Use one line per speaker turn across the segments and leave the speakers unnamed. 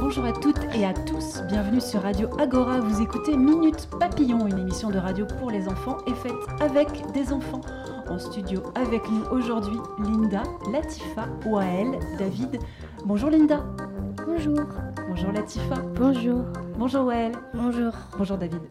Bonjour à toutes et à tous, bienvenue sur Radio Agora. Vous écoutez Minute Papillon, une émission de radio pour les enfants et faite avec des enfants. En studio avec nous aujourd'hui, Linda, Latifa, Wael, David. Bonjour Linda.
Bonjour.
Bonjour Latifa.
Bonjour.
Bonjour Wael.
Bonjour.
Bonjour David.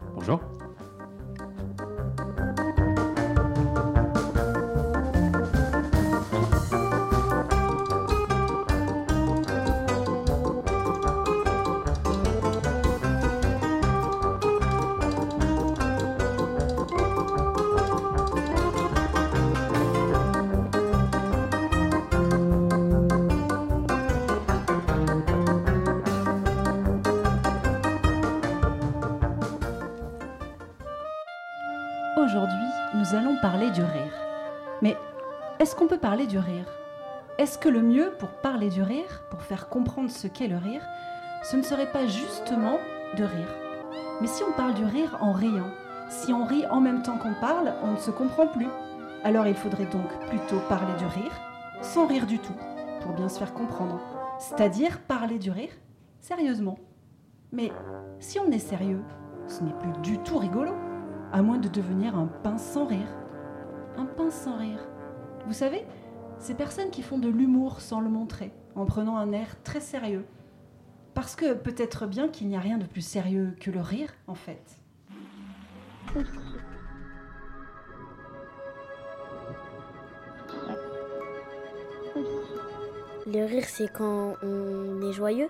Est-ce que le mieux pour parler du rire, pour faire comprendre ce qu'est le rire, ce ne serait pas justement de rire Mais si on parle du rire en riant, si on rit en même temps qu'on parle, on ne se comprend plus. Alors il faudrait donc plutôt parler du rire sans rire du tout, pour bien se faire comprendre. C'est-à-dire parler du rire sérieusement. Mais si on est sérieux, ce n'est plus du tout rigolo à moins de devenir un pain sans rire. Un pain sans rire. Vous savez, ces personnes qui font de l'humour sans le montrer, en prenant un air très sérieux. Parce que peut-être bien qu'il n'y a rien de plus sérieux que le rire, en fait.
Le rire, c'est quand on est joyeux.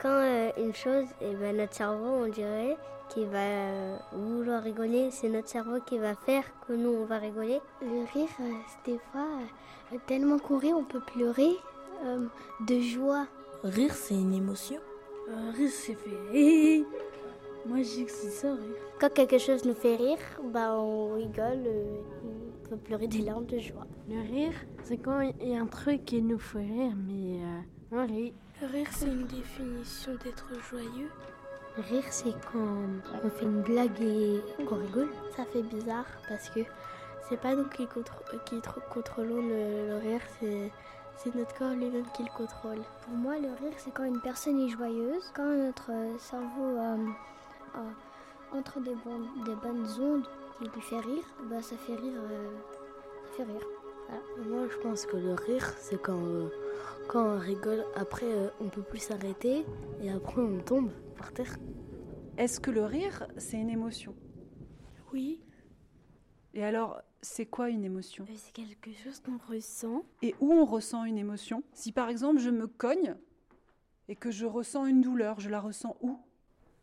Quand euh, une chose, eh ben, notre cerveau, on dirait qu'il va euh, vouloir rigoler. C'est notre cerveau qui va faire que nous, on va rigoler.
Le rire, euh, c'est des fois, euh, tellement qu'on rit, on peut pleurer euh, de joie.
Rire, c'est une émotion.
Euh, rire, c'est fait. Moi, je dis que c'est ça, rire.
Quand quelque chose nous fait rire, bah, on rigole, euh, on peut pleurer des larmes de joie.
Le rire, c'est quand il y a un truc qui nous fait rire, mais euh, on rit.
Rire, c'est une définition d'être joyeux.
Rire, c'est quand on fait une blague et qu'on rigole.
Ça fait bizarre parce que c'est pas nous qui, contr- qui tr- contrôlons le, le rire, c'est, c'est notre corps lui-même qui le contrôle. Pour moi, le rire, c'est quand une personne est joyeuse, quand notre euh, cerveau euh, euh, entre des, bonnes- des bonnes ondes qui lui fait rire, bah, ça fait rire. euh, ça fait rire.
Moi, je pense que le rire, c'est quand, euh, quand on rigole. Après, euh, on peut plus s'arrêter et après, on tombe par terre.
Est-ce que le rire, c'est une émotion?
Oui,
Et alors, c'est quoi une émotion?
C'est quelque chose qu'on ressent.
Et où on ressent une émotion? Si par exemple je me cogne et que je ressens une douleur, je la ressens où?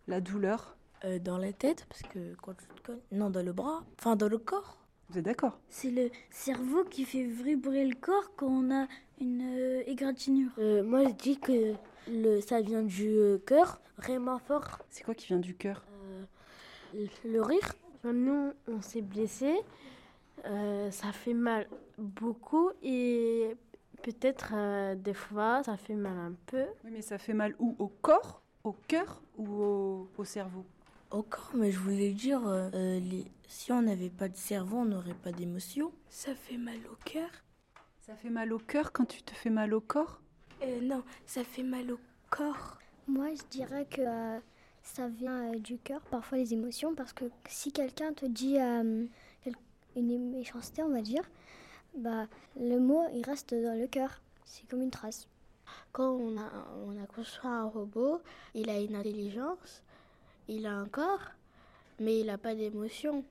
La douleur?
Euh, dans la tête, parce que quand tu te cognes. Non, dans le bras. Enfin, dans le corps.
Vous êtes d'accord
C'est le cerveau qui fait vibrer le corps quand on a une euh, égratignure.
Euh, moi, je dis que le, ça vient du euh, cœur, vraiment fort.
C'est quoi qui vient du cœur
Euh, le rire,
Nous, on s'est blessé, euh, ça fait mal beaucoup et peut-être euh, des fois ça fait mal un peu.
Oui, mais ça fait mal où Au corps Au cœur ou au, au cerveau?
Au corps, mais je voulais dire, les... si on n'avait pas de cerveau, on n'aurait pas d'émotion.
Ça fait mal au cœur.
Ça fait mal au cœur quand tu te fais mal au corps?
Euh, non, ça fait mal au corps. Moi, je dirais que euh, ça vient euh, du cœur, parfois les émotions, parce que si quelqu'un te dit euh, une méchanceté, on va dire, bah le mot il reste dans le cœur. C'est comme une trace.
Quand on a, on a construit un robot, il a une intelligence, il a un corps, mais il n'a pas d'émotion.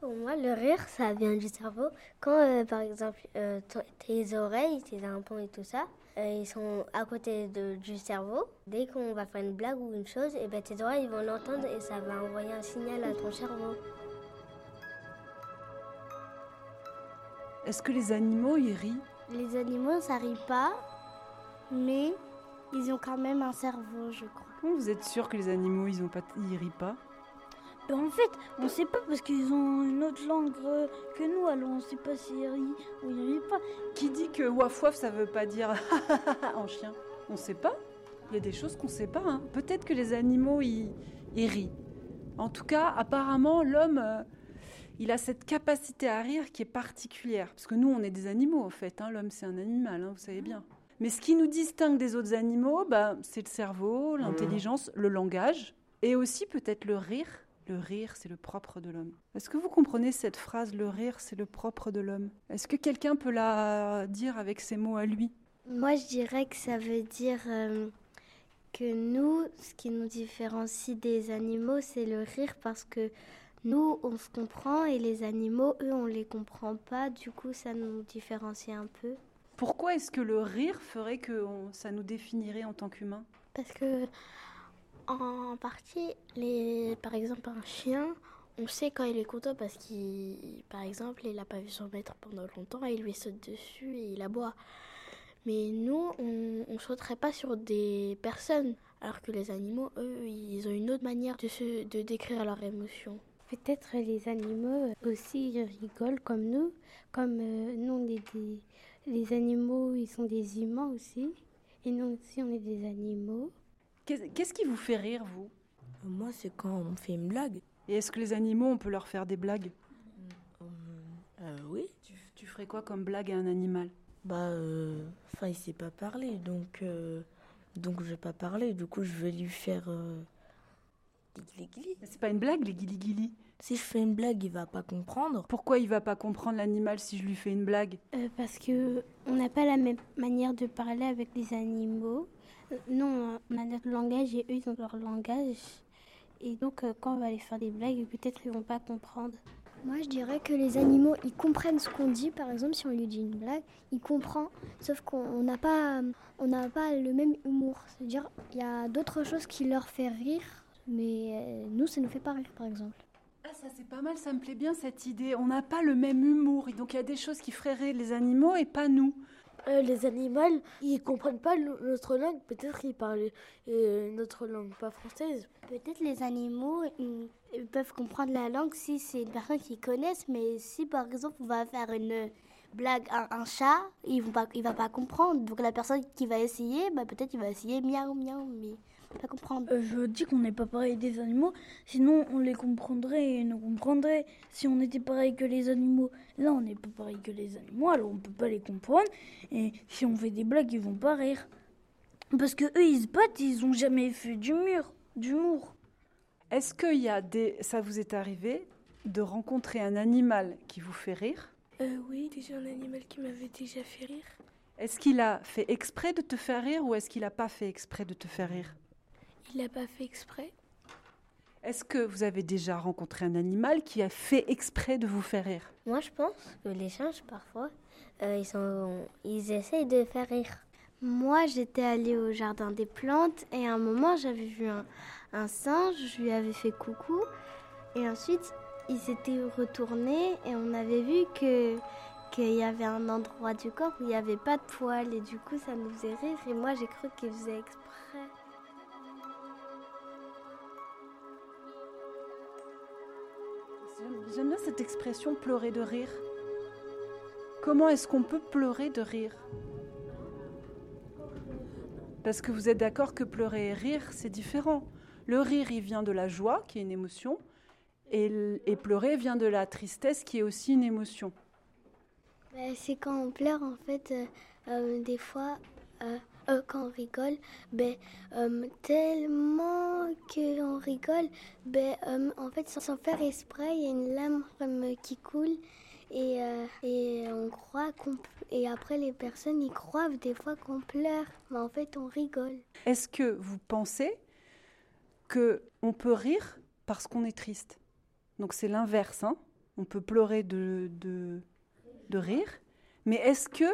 Pour moi, le rire, ça vient du cerveau. Quand, euh, par exemple, euh, tes oreilles, tes implants et tout ça, euh, ils sont à côté de- du cerveau, dès qu'on va faire une blague ou une chose, et ben, tes oreilles ils vont l'entendre et ça va envoyer un signal à ton cerveau.
Est-ce que les animaux y rient?
Les animaux, ça rit pas, mais ils ont quand même un cerveau, je crois.
Vous êtes sûr que les animaux, ils ont pas, ils rient pas?
En fait, on sait pas parce qu'ils ont une autre langue euh, que nous, alors on sait pas s'ils rient ou ils rient pas.
Qui dit que waf waf ça veut pas dire en chien? On sait pas Il y a des choses qu'on ne sait pas. Hein. Peut-être que les animaux, ils, rient. En tout cas, apparemment, l'homme, euh, il a cette capacité à rire qui est particulière. Parce que nous, on est des animaux, en fait. Hein. L'homme, c'est un animal, hein, vous savez bien. Mais ce qui nous distingue des autres animaux, bah, c'est le cerveau, l'intelligence, le langage, et aussi peut-être le rire. Le rire, c'est le propre de l'homme. Est-ce que vous comprenez cette phrase, le rire, c'est le propre de l'homme? Est-ce que quelqu'un peut la dire avec ses mots à lui?
Moi, je dirais que ça veut dire euh, que nous, ce qui nous différencie des animaux, c'est le rire parce que nous, on se comprend et les animaux, eux, on les comprend pas. Du coup, ça nous différencie un peu.
Pourquoi est-ce que le rire ferait que ça nous définirait en tant qu'humain
Parce que en partie, les, par exemple, un chien, on sait quand il est content parce qu'il, par exemple, il n'a pas vu son maître pendant longtemps et il lui saute dessus et il aboie. Mais nous, on ne sauterait pas sur des personnes, alors que les animaux, eux, ils ont une autre manière de, se, de décrire leurs émotions.
Peut-être les animaux aussi rigolent comme nous, comme euh, nous, on est des, les animaux, ils sont des humains aussi, et nous aussi, on est des animaux.
Qu'est-ce qui vous fait rire, vous?
Moi, c'est quand on fait une blague.
Et est-ce que les animaux, on peut leur faire des blagues?
Euh, euh, Oui.
Tu, ferais quoi comme blague à un animal?
Bah, euh, enfin, il sait pas parler, donc donc je vais pas parler. Du coup, je vais lui faire
les C'est pas une blague, les guili
Si je fais une blague, il va pas comprendre.
Pourquoi il va pas comprendre l'animal si je lui fais une blague?
Parce que on n'a pas la même manière de parler avec les animaux. Non, on a notre langage et eux, ils ont leur langage. Et donc, euh, quand on va aller faire des blagues, peut-être qu'ils vont pas comprendre.
Moi, je dirais que les animaux, ils comprennent ce qu'on dit. Par exemple, si on lui dit une blague, il comprend. Sauf qu'on n'a pas, on n'a pas le même humour. C'est-à-dire, il y a d'autres choses qui leur font rire, mais euh, nous, ça nous fait pas rire, par exemple.
Ah, ça c'est pas mal, ça me plaît bien cette idée. On n'a pas le même humour, et donc il y a des choses qui feraient rire les animaux et pas nous.
Euh, les animaux, ils comprennent pas notre langue. Peut-être qu'ils parlent euh, notre langue pas française.
Peut-être les animaux ils, peuvent comprendre la langue si c'est une personne qu'ils connaissent, mais si par exemple on va faire une blague à un chat, il ne va, pas comprendre. Donc la personne qui va essayer, bah, peut-être il va essayer miaou miaou, mais pas comprendre.
Euh, je dis qu'on n'est pas pareil des animaux, sinon on les comprendrait et nous comprendrait si on était pareil que les animaux. Là, on n'est pas pareil que les animaux, alors on peut pas les comprendre. Et si on fait des blagues, ils vont pas rire. Parce que eux, ils se battent, ils ont jamais fait du mur, d'humour.
Est-ce qu'il y a des. Ça vous est arrivé de rencontrer un animal qui vous fait rire?
Euh, Oui, déjà un animal qui m'avait déjà fait rire.
Est-ce qu'il a fait exprès de te faire rire ou est-ce qu'il n'a pas fait exprès de te faire rire?
Il n'a pas fait exprès.
Est-ce que vous avez déjà rencontré un animal qui a fait exprès de vous faire rire?
Moi, je pense que les singes, parfois, euh, ils, sont, ils essayent de faire rire.
Moi, j'étais allée au jardin des plantes et à un moment, j'avais vu un, un, singe, je lui avais fait coucou et ensuite, il s'était retourné et on avait vu que qu'il y avait un endroit du corps où il n'y avait pas de poils et du coup, ça nous faisait rire et moi, j'ai cru qu'il faisait exprès.
J'aime bien cette expression pleurer de rire. Comment est-ce qu'on peut pleurer de rire? Parce que vous êtes d'accord que pleurer et rire, c'est différent. Le rire, il vient de la joie, qui est une émotion, et, pleurer vient de la tristesse, qui est aussi une émotion.
Bah, c'est quand on pleure, en fait, euh, euh, des fois, euh, euh, quand on rigole, ben, euh, tellement qu'on rigole, ben, euh, en fait, sans faire esprit, il y a une lame qui coule et, et on croit qu'on et après les personnes y croient des fois qu'on pleure, mais en fait on rigole.
Est-ce que vous pensez que on peut rire parce qu'on est triste? Donc c'est l'inverse, hein On peut pleurer de, de rire, mais est-ce que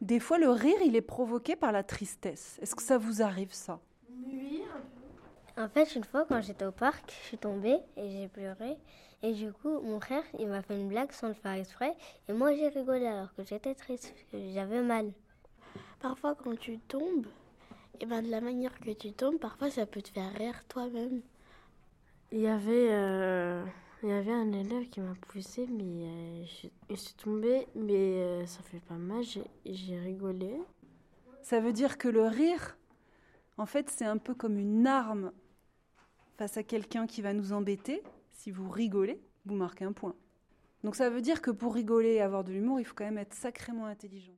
des fois, le rire, il est provoqué par la tristesse. Est-ce que ça vous arrive, ça?
Oui. En fait, une fois, quand j'étais au parc, je suis tombée et j'ai pleuré. Et du coup, mon frère, il m'a fait une blague sans le faire exprès. Et moi, j'ai rigolé alors que j'étais triste, parce que j'avais mal.
Parfois, quand tu tombes, et ben de la manière que tu tombes, parfois, ça peut te faire rire toi-même.
Il y avait... Euh, il y avait un élève qui m'a poussé, mais euh, je, suis tombée, mais euh, ça fait pas mal, j'ai rigolé.
Ça veut dire que le rire,
En fait, c'est un peu comme une arme face à quelqu'un qui va nous embêter. Si vous rigolez, vous marquez un point. Donc ça veut dire que pour rigoler et avoir de l'humour, il faut quand même être sacrément intelligent.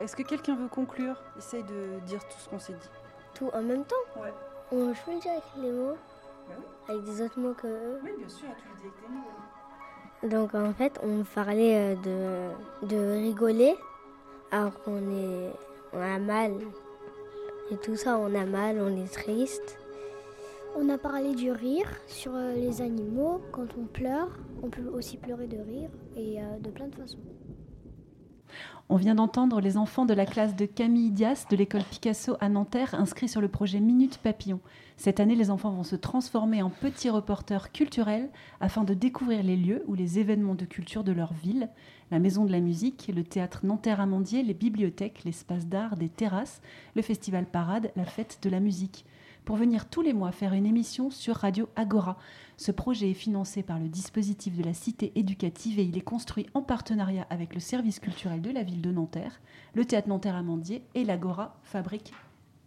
Est-ce que quelqu'un veut conclure? Essaye de dire tout ce qu'on s'est dit.
Tout en même temps?
Ouais.
On je peux le dire avec les mots. Avec des autres mots que eux
Oui, bien sûr, tu le dis avec tes mots.
Donc en fait, on parlait euh, de, de rigoler alors qu'on est, on a mal. Et tout ça, on a mal, on est triste.
On a parlé du rire sur euh, les animaux. Quand on pleure, on peut aussi pleurer de rire et euh, de plein de façons.
On vient d'entendre les enfants de la classe de Camille Dias de l'école Picasso à Nanterre inscrits sur le projet Minute Papillon. Cette année, les enfants vont se transformer en petits reporters culturels afin de découvrir les lieux ou les événements de culture de leur ville, la maison de la musique, le théâtre Nanterre-Amandier, les bibliothèques, l'espace d'art, des terrasses, le festival Parade, la fête de la musique. Pour venir tous les mois faire une émission sur Radio Agora. Ce projet est financé par le dispositif de la cité éducative et il est construit en partenariat avec le service culturel de la ville de Nanterre, le théâtre Nanterre-Amandier et l'Agora Fabrique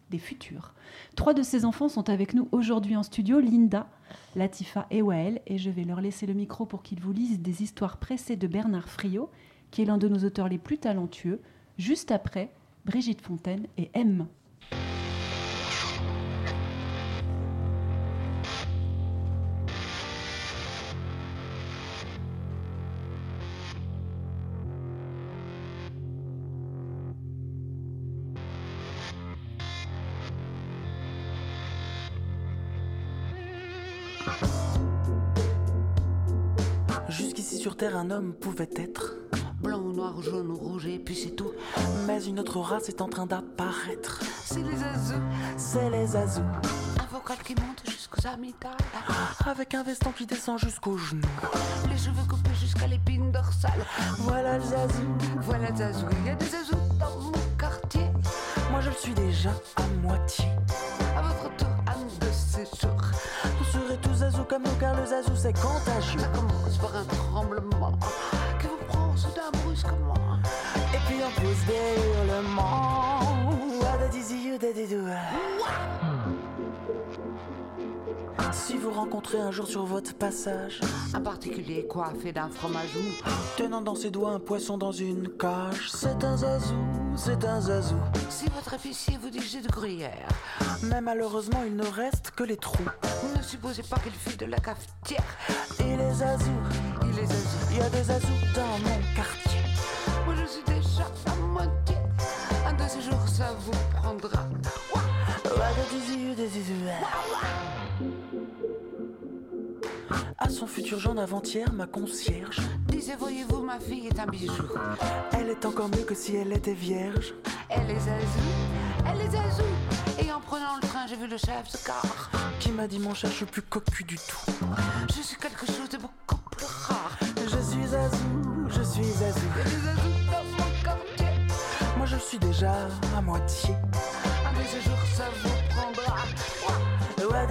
des futurs. Trois de ces enfants sont avec nous aujourd'hui en studio, Linda, Latifa et Wael, et je vais leur laisser le micro pour qu'ils vous lisent des histoires pressées de Bernard Friot, qui est l'un de nos auteurs les plus talentueux, juste après Brigitte Fontaine et M.
Un homme pouvait être
Blanc, noir, jaune, rouge et puis c'est tout.
Mais une autre race est en train d'apparaître.
C'est les azous.
C'est les azous.
Un vocal qui monte jusqu'aux amygdales.
Avec un veston qui descend jusqu'aux genoux.
Les cheveux coupés jusqu'à l'épine dorsale.
Voilà le zazou.
Voilà le zazou. Il y a des azous dans mon quartier.
Moi je le suis déjà à moitié.
À votre tour, âme de séjour.
Vous serez tous zazou comme nous car le zazou c'est contagieux. Si vous rencontrez un jour sur votre passage
Un particulier coiffé d'un fromage mou.
Tenant dans ses doigts un poisson dans une cage. C'est un zazou, c'est un zazou.
Si votre épicier vous dit j'ai de gruyère
Mais malheureusement il ne reste que les trous.
Ne supposez pas qu'il fût de la cafetière.
Et les zazous,
Il est azou.
il y a des azous dans mon quartier
moitié. Un de ces jours ça vous prendra.
À son futur genre d'avant-hier, ma concierge
Disait, voyez-vous, ma fille est un bijou.
Elle est encore mieux que si elle était vierge
Elle est azou, elle est azou. Et en prenant le train, j'ai vu le chef de car.
Qui m'a dit mon chat, je suis plus cocu du tout
Je suis quelque chose de beaucoup plus rare.
Je suis azou, je suis azou suis déjà à moitié.
Un de ces jours, ça vous prendra.
Ouais,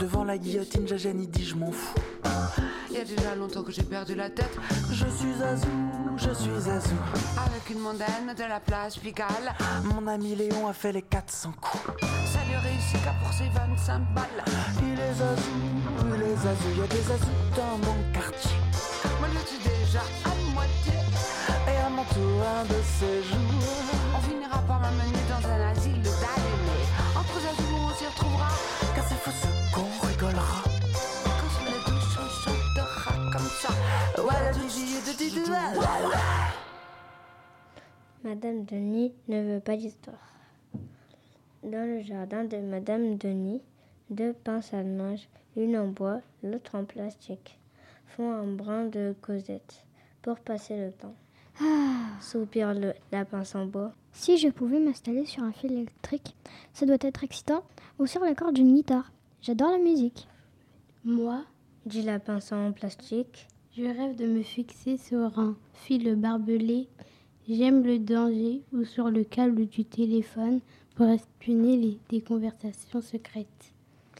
Devant
la guillotine, Jajani dit je m'en fous
Il y a déjà longtemps que j'ai perdu la tête.
Je suis azou, je suis azou
Avec une mondaine de la place Pigalle.
Mon ami Léon a fait les 400 coups
Ça lui réussit qu'à pour ses 25 balles.
Il est azou, il est azou Il y a des azous dans mon quartier
Moi je suis déjà à moitié?
Et à mon tour un de ces jours
On finira par m'amener
Madame Denis ne veut pas d'histoire. Dans le jardin de Madame Denis, deux pinces à linge, une en bois, l'autre en plastique, font un brin de Cosette pour passer le temps. Soupire le, la pince en bois.
Si je pouvais m'installer sur un fil électrique, ça doit être excitant, ou sur la corde d'une guitare. J'adore la musique.
Moi,
Dit la pince en plastique.
Je rêve de me fixer sur un fil barbelé. J'aime le danger ou sur le câble du téléphone pour espionner les, des conversations secrètes.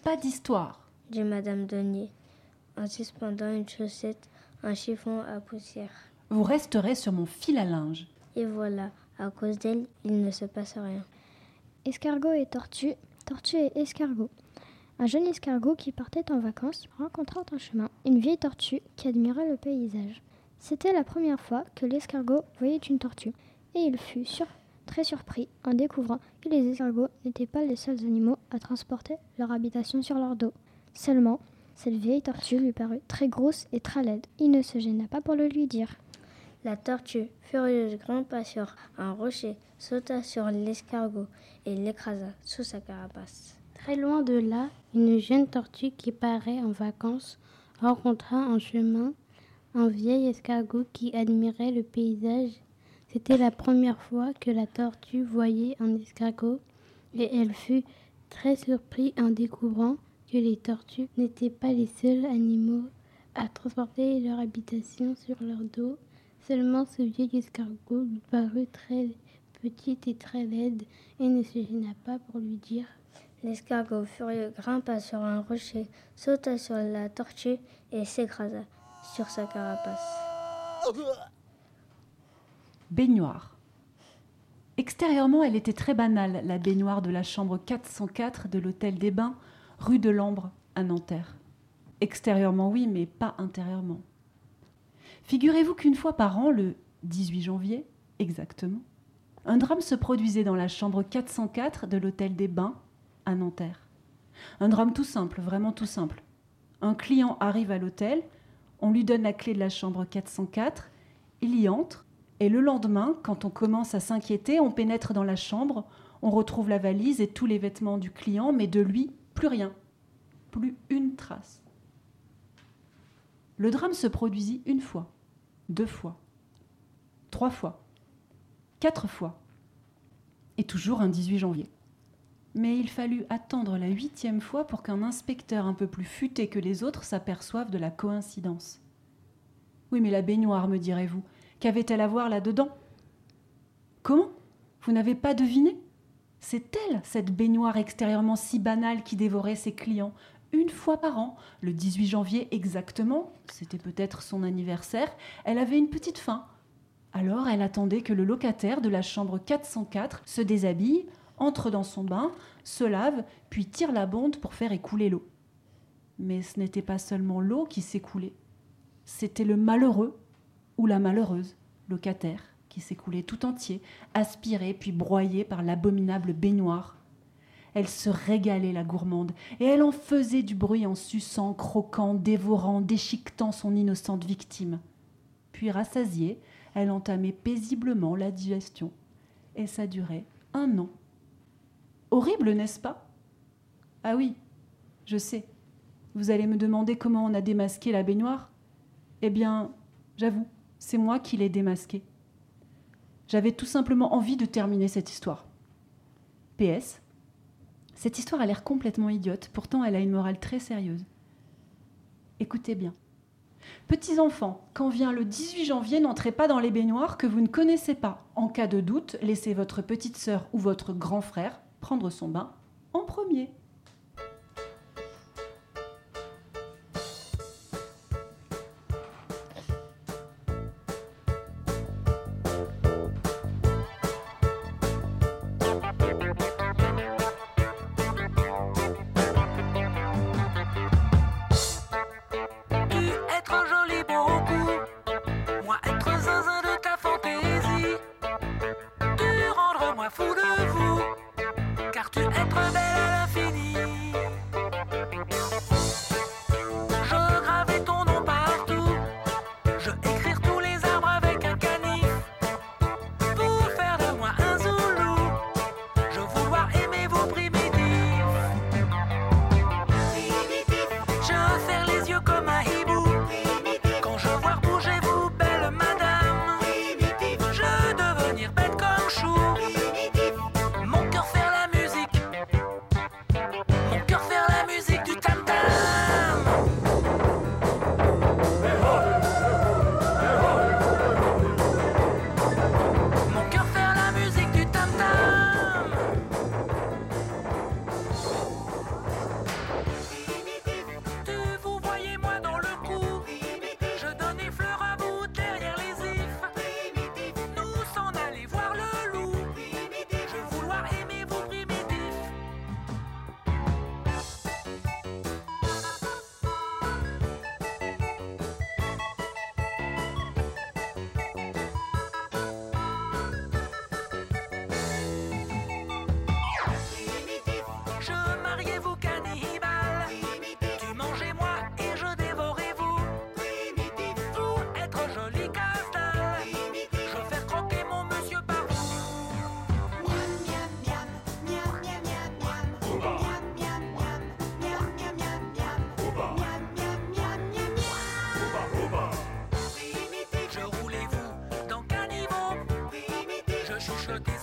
Pas d'histoire.
dit Madame Denis, en suspendant une chaussette un chiffon à poussière.
Vous resterez sur mon fil à linge.
Et voilà, à cause d'elle, il ne se passe rien.
Escargot et tortue, tortue et escargot. Un jeune escargot qui partait en vacances rencontra en chemin une vieille tortue qui admirait le paysage. C'était la première fois que l'escargot voyait une tortue, et il fut très surpris en découvrant que les escargots n'étaient pas les seuls animaux à transporter leur habitation sur leur dos. Seulement, cette vieille tortue lui parut très grosse et très laide. Il ne se gêna pas pour le lui dire.
La tortue, furieuse, grimpa sur un rocher, sauta sur l'escargot et l'écrasa sous sa carapace.
Très loin de là, une jeune tortue qui paraît en vacances rencontra en chemin un vieil escargot qui admirait le paysage. C'était la première fois que la tortue voyait un escargot et elle fut très surprise en découvrant que les tortues n'étaient pas les seuls animaux à transporter leur habitation sur leur dos. Seulement ce vieil escargot lui parut très petite et très laide et ne se gêna pas pour lui dire
L'escargot furieux grimpa sur un rocher, sauta sur la tortue et s'écrasa sur sa carapace.
Baignoire. Extérieurement, elle était très banale, la baignoire de la chambre 404 de l'hôtel des Bains, rue de l'Ambre, à Nanterre. Extérieurement, oui, mais pas intérieurement. Figurez-vous qu'une fois par an, le 18 janvier, exactement, un drame se produisait dans la chambre 404 de l'hôtel des Bains, à Nanterre. Un drame tout simple, vraiment tout simple. Un client arrive à l'hôtel, on lui donne la clé de la chambre 404, il y entre, et le lendemain, quand on commence à s'inquiéter, on pénètre dans la chambre, on retrouve la valise et tous les vêtements du client, mais de lui, plus rien. Plus une trace. Le drame se produisit une fois, deux fois, trois fois, quatre fois, et toujours un 18 janvier. Mais il fallut attendre la huitième fois pour qu'un inspecteur un peu plus futé que les autres s'aperçoive de la coïncidence. Oui, mais la baignoire, me direz-vous, qu'avait-elle à voir là-dedans? Comment? Vous n'avez pas deviné? C'est elle, cette baignoire extérieurement si banale qui dévorait ses clients, une fois par an, le 18 janvier exactement, c'était peut-être son anniversaire, elle avait une petite faim. Alors elle attendait que le locataire de la chambre 404 se déshabille, entre dans son bain, se lave, puis tire la bonde pour faire écouler l'eau. Mais ce n'était pas seulement l'eau qui s'écoulait, c'était le malheureux ou la malheureuse locataire qui s'écoulait tout entier, aspiré puis broyé par l'abominable baignoire. Elle se régalait, la gourmande, et elle en faisait du bruit en suçant, croquant, dévorant, déchiquetant son innocente victime. Puis, rassasiée, elle entamait paisiblement la digestion, et ça durait un an. Horrible, n'est-ce pas? Ah oui, je sais. Vous allez me demander comment on a démasqué la baignoire Eh bien, j'avoue, c'est moi qui l'ai démasquée. J'avais tout simplement envie de terminer cette histoire. PS. Cette histoire a l'air complètement idiote, pourtant elle a une morale très sérieuse. Écoutez bien. Petits enfants, quand vient le 18 janvier, n'entrez pas dans les baignoires que vous ne connaissez pas. En cas de doute, laissez votre petite sœur ou votre grand frère prendre son bain en premier.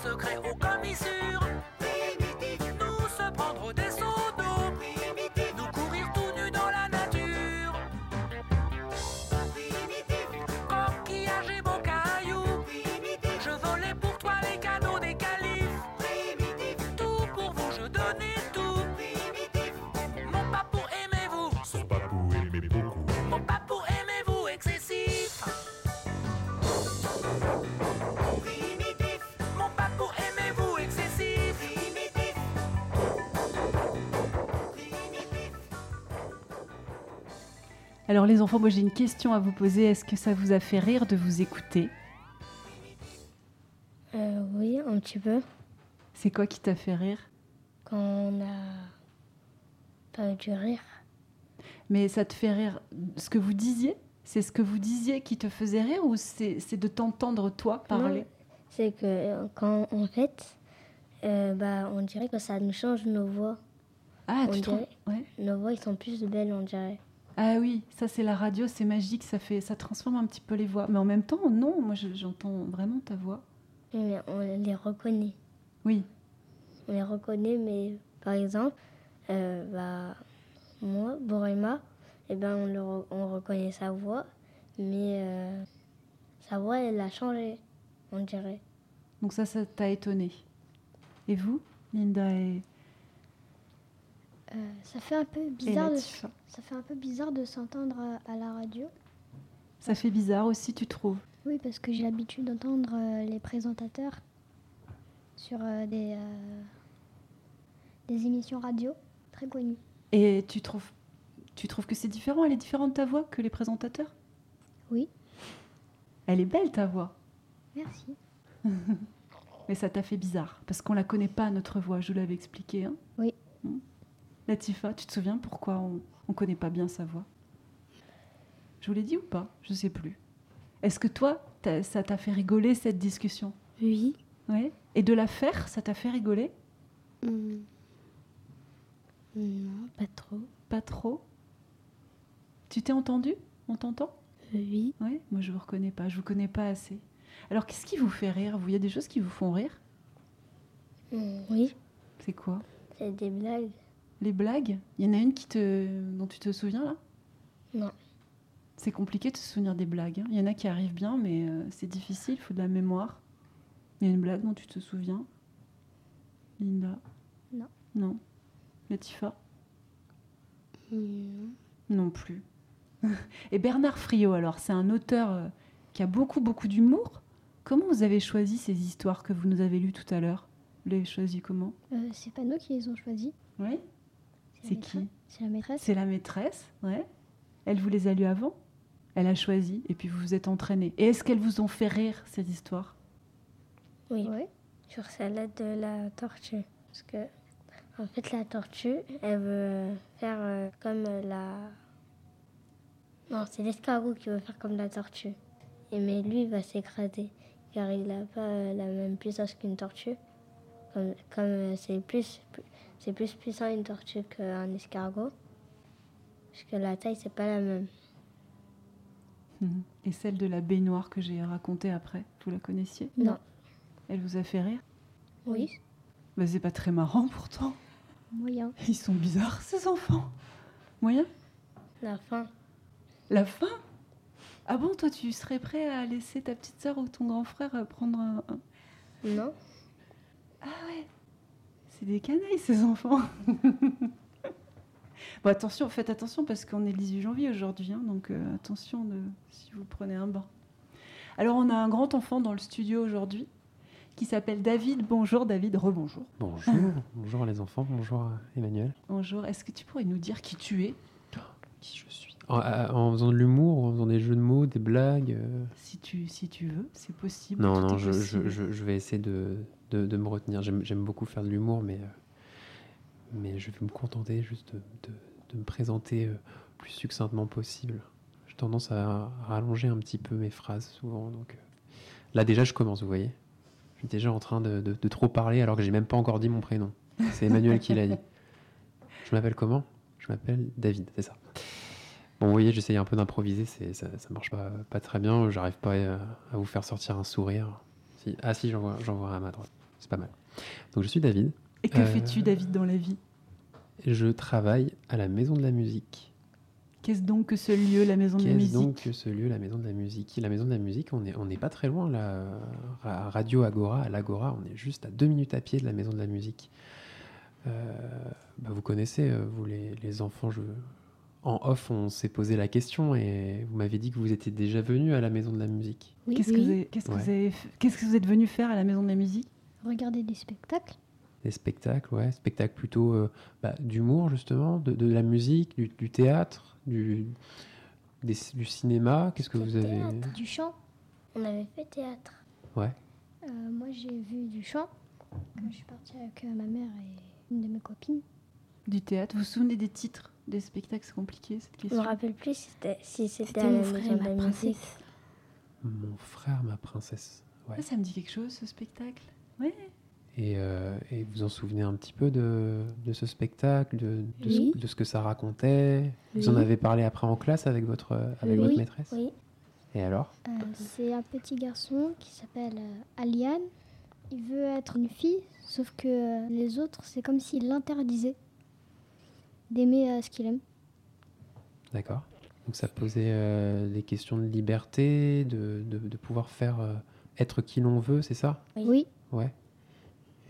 so great.
Alors les enfants, moi j'ai une question à vous poser. Est-ce que ça vous a fait rire de vous écouter?
Euh, oui, un petit peu.
C'est quoi qui t'a fait rire?
Quand on a pas du rire.
Mais ça te fait rire ce que vous disiez? C'est ce que vous disiez qui te faisait rire ou c'est c'est de t'entendre toi parler?
C'est que euh, quand en fait, euh, bah, on dirait que ça nous change nos voix.
Ah,
on
tu
dirait,
ouais.
Nos voix, ils sont plus belles, on dirait.
Ah oui, ça c'est la radio, c'est magique, ça fait, ça transforme un petit peu les voix. Mais en même temps, non, moi je- j'entends vraiment ta voix.
Mais on les reconnaît.
Oui.
On les reconnaît, mais par exemple, euh, bah, moi, Borema, eh ben, on, le re- on reconnaît sa voix, mais euh, sa voix, elle a changé, on dirait.
Donc ça, ça t'a étonné. Et vous, Linda et,
Euh, ça fait un peu bizarre de, ça fait un peu bizarre de s'entendre à, à la radio.
Ça fait bizarre aussi, tu trouves
Oui, parce que j'ai l'habitude d'entendre euh, les présentateurs sur euh, des, des émissions radio très connues.
Et tu trouves, tu trouves que c'est différent? Elle est différente ta voix que les présentateurs?
Oui.
Elle est belle ta voix.
Merci.
Mais ça t'a fait bizarre, parce qu'on la connaît pas, notre voix, je vous l'avais expliqué. Hein
Oui.
Hmm. Latifa, tu te souviens pourquoi on ne connaît pas bien sa voix? Je vous l'ai dit ou pas? Je sais plus. Est-ce que toi, ça t'a fait rigoler cette discussion?
Oui.
Ouais. Et de la faire, ça t'a fait rigoler?
Hmm. Non, pas trop.
Pas trop? Tu t'es entendu? On t'entend?
Oui.
Ouais, moi je vous reconnais pas, je vous connais pas assez. Alors qu'est-ce qui vous fait rire? Vous, il y a des choses qui vous font rire?
Oui.
C'est quoi?
C'est des blagues.
Les blagues Il y en a une qui te, dont tu te souviens là?
Non.
C'est compliqué de se souvenir des blagues. hein. Il y en a qui arrivent bien, mais euh, c'est difficile, il faut de la mémoire. Il y a une blague dont tu te souviens? Linda?
Non.
Non. Latifa?
Non.
Non plus. Et Bernard Friot, alors, c'est un auteur euh, qui a beaucoup, beaucoup d'humour. Comment vous avez choisi ces histoires que vous nous avez lues tout à l'heure? Vous les choisies comment?
Euh, c'est pas nous qui les ont choisis.
Oui C'est qui
C'est la maîtresse.
C'est la maîtresse, ouais. Elle vous les a lues avant? Elle a choisi, et puis vous vous êtes entraîné. Et est-ce qu'elles vous ont fait rire, ces histoires
Oui. Sur celle de la tortue. Parce que, en fait, la tortue, elle veut faire euh, comme la. Non, c'est l'escargot qui veut faire comme la tortue. Et mais lui, il va s'écraser. Car il n'a pas euh, la même puissance qu'une tortue. Comme comme, euh, c'est plus, c'est plus puissant une tortue qu'un escargot. Parce que la taille, c'est pas la même.
Et celle de la baignoire que j'ai racontée après, vous la connaissiez?
Non.
Elle vous a fait rire?
Oui.
bah, C'est pas très marrant pourtant.
Moyen.
Ils sont bizarres, ces enfants. Moyen
La fin.
La fin? Ah bon, toi, tu serais prêt à laisser ta petite sœur ou ton grand frère euh, prendre un-
Non.
Ah ouais C'est des canailles, ces enfants Bon, attention, faites attention parce qu'on est le 18 janvier aujourd'hui, hein, donc euh, attention de, si vous prenez un bain. Alors, on a un grand enfant dans le studio aujourd'hui qui s'appelle David. Bonjour David, rebonjour.
Bonjour, bonjour les enfants, bonjour euh, Emmanuel.
Bonjour, est-ce que tu pourrais nous dire qui tu es?
Qui je suis? En, faisant de l'humour, en faisant des jeux de mots, des blagues euh,
si tu, si tu veux, c'est possible.
Non, non, je, je,
possible.
je- je vais essayer de, de, de me retenir. J'aime beaucoup faire de l'humour, mais, euh, mais je vais me contenter juste de, de- de me présenter euh, plus succinctement possible. J'ai tendance à rallonger un petit peu mes phrases souvent. Donc, là, déjà, je commence, vous voyez. Je suis déjà en train de, de- de trop parler alors que j'ai même pas encore dit mon prénom. C'est Emmanuel qui l'a dit. Je m'appelle comment? Je m'appelle David, c'est ça. Bon, vous voyez, j'essaye un peu d'improviser, ça, ça marche pas, pas très bien. J'arrive pas à, à vous faire sortir un sourire. Si. Ah si, j'en vois, vois un à ma droite. C'est pas mal. Donc je suis David.
Et que
Euh,
fais-tu, David, dans la vie?
Je travaille à la Maison de la Musique.
Qu'est-ce donc que ce lieu, la Maison de la
Qu'est-ce
Musique?
donc que ce lieu, la Maison de la Musique? La Maison de la Musique, on n'est on pas très loin, là. À Radio Agora, à l'Agora, on est juste à deux minutes à pied de la Maison de la Musique. Euh, bah, vous connaissez, euh, vous les, les enfants, je... en off, on s'est posé la question et vous m'avez dit que vous étiez déjà venu à la Maison de la Musique.
Qu'est-ce que, vous avez- qu'est-ce que
Ouais.
vous avez f- qu'est-ce que vous êtes venu faire à la Maison de la Musique?
Regarder des spectacles.
Des spectacles, ouais, spectacles plutôt euh, bah, d'humour justement, de, de la musique, du, du théâtre, du, des- du cinéma. Qu'est-ce que vous avez
Du chant.
On avait fait théâtre.
Ouais.
Euh, moi, j'ai vu du chant quand je suis partie avec euh, ma mère et une de mes copines.
Du théâtre Vous vous souvenez des titres? Des spectacles C'est compliqué cette
Je
question.
me rappelle plus si c'était si c'était
C'était
à
mon frère ma princesse.
Mon frère, ma princesse. Ouais.
Ah, ça me dit quelque chose, ce spectacle? Ouais.
Et, euh, et vous en souvenez un petit peu de, de ce spectacle, de, de,
Oui.
ce, de ce que ça racontait? Vous en avez parlé après en classe avec votre, avec
Oui.
votre maîtresse?
Oui.
Et alors?
Euh, c'est un petit garçon qui s'appelle euh, Aliane. Il veut être une fille, sauf que euh, les autres, c'est comme s'il l'interdisait d'aimer euh, ce qu'il aime.
D'accord. Donc ça posait euh, des questions de liberté, de, de, de pouvoir faire euh, être qui l'on veut, c'est ça?
Oui.
Ouais.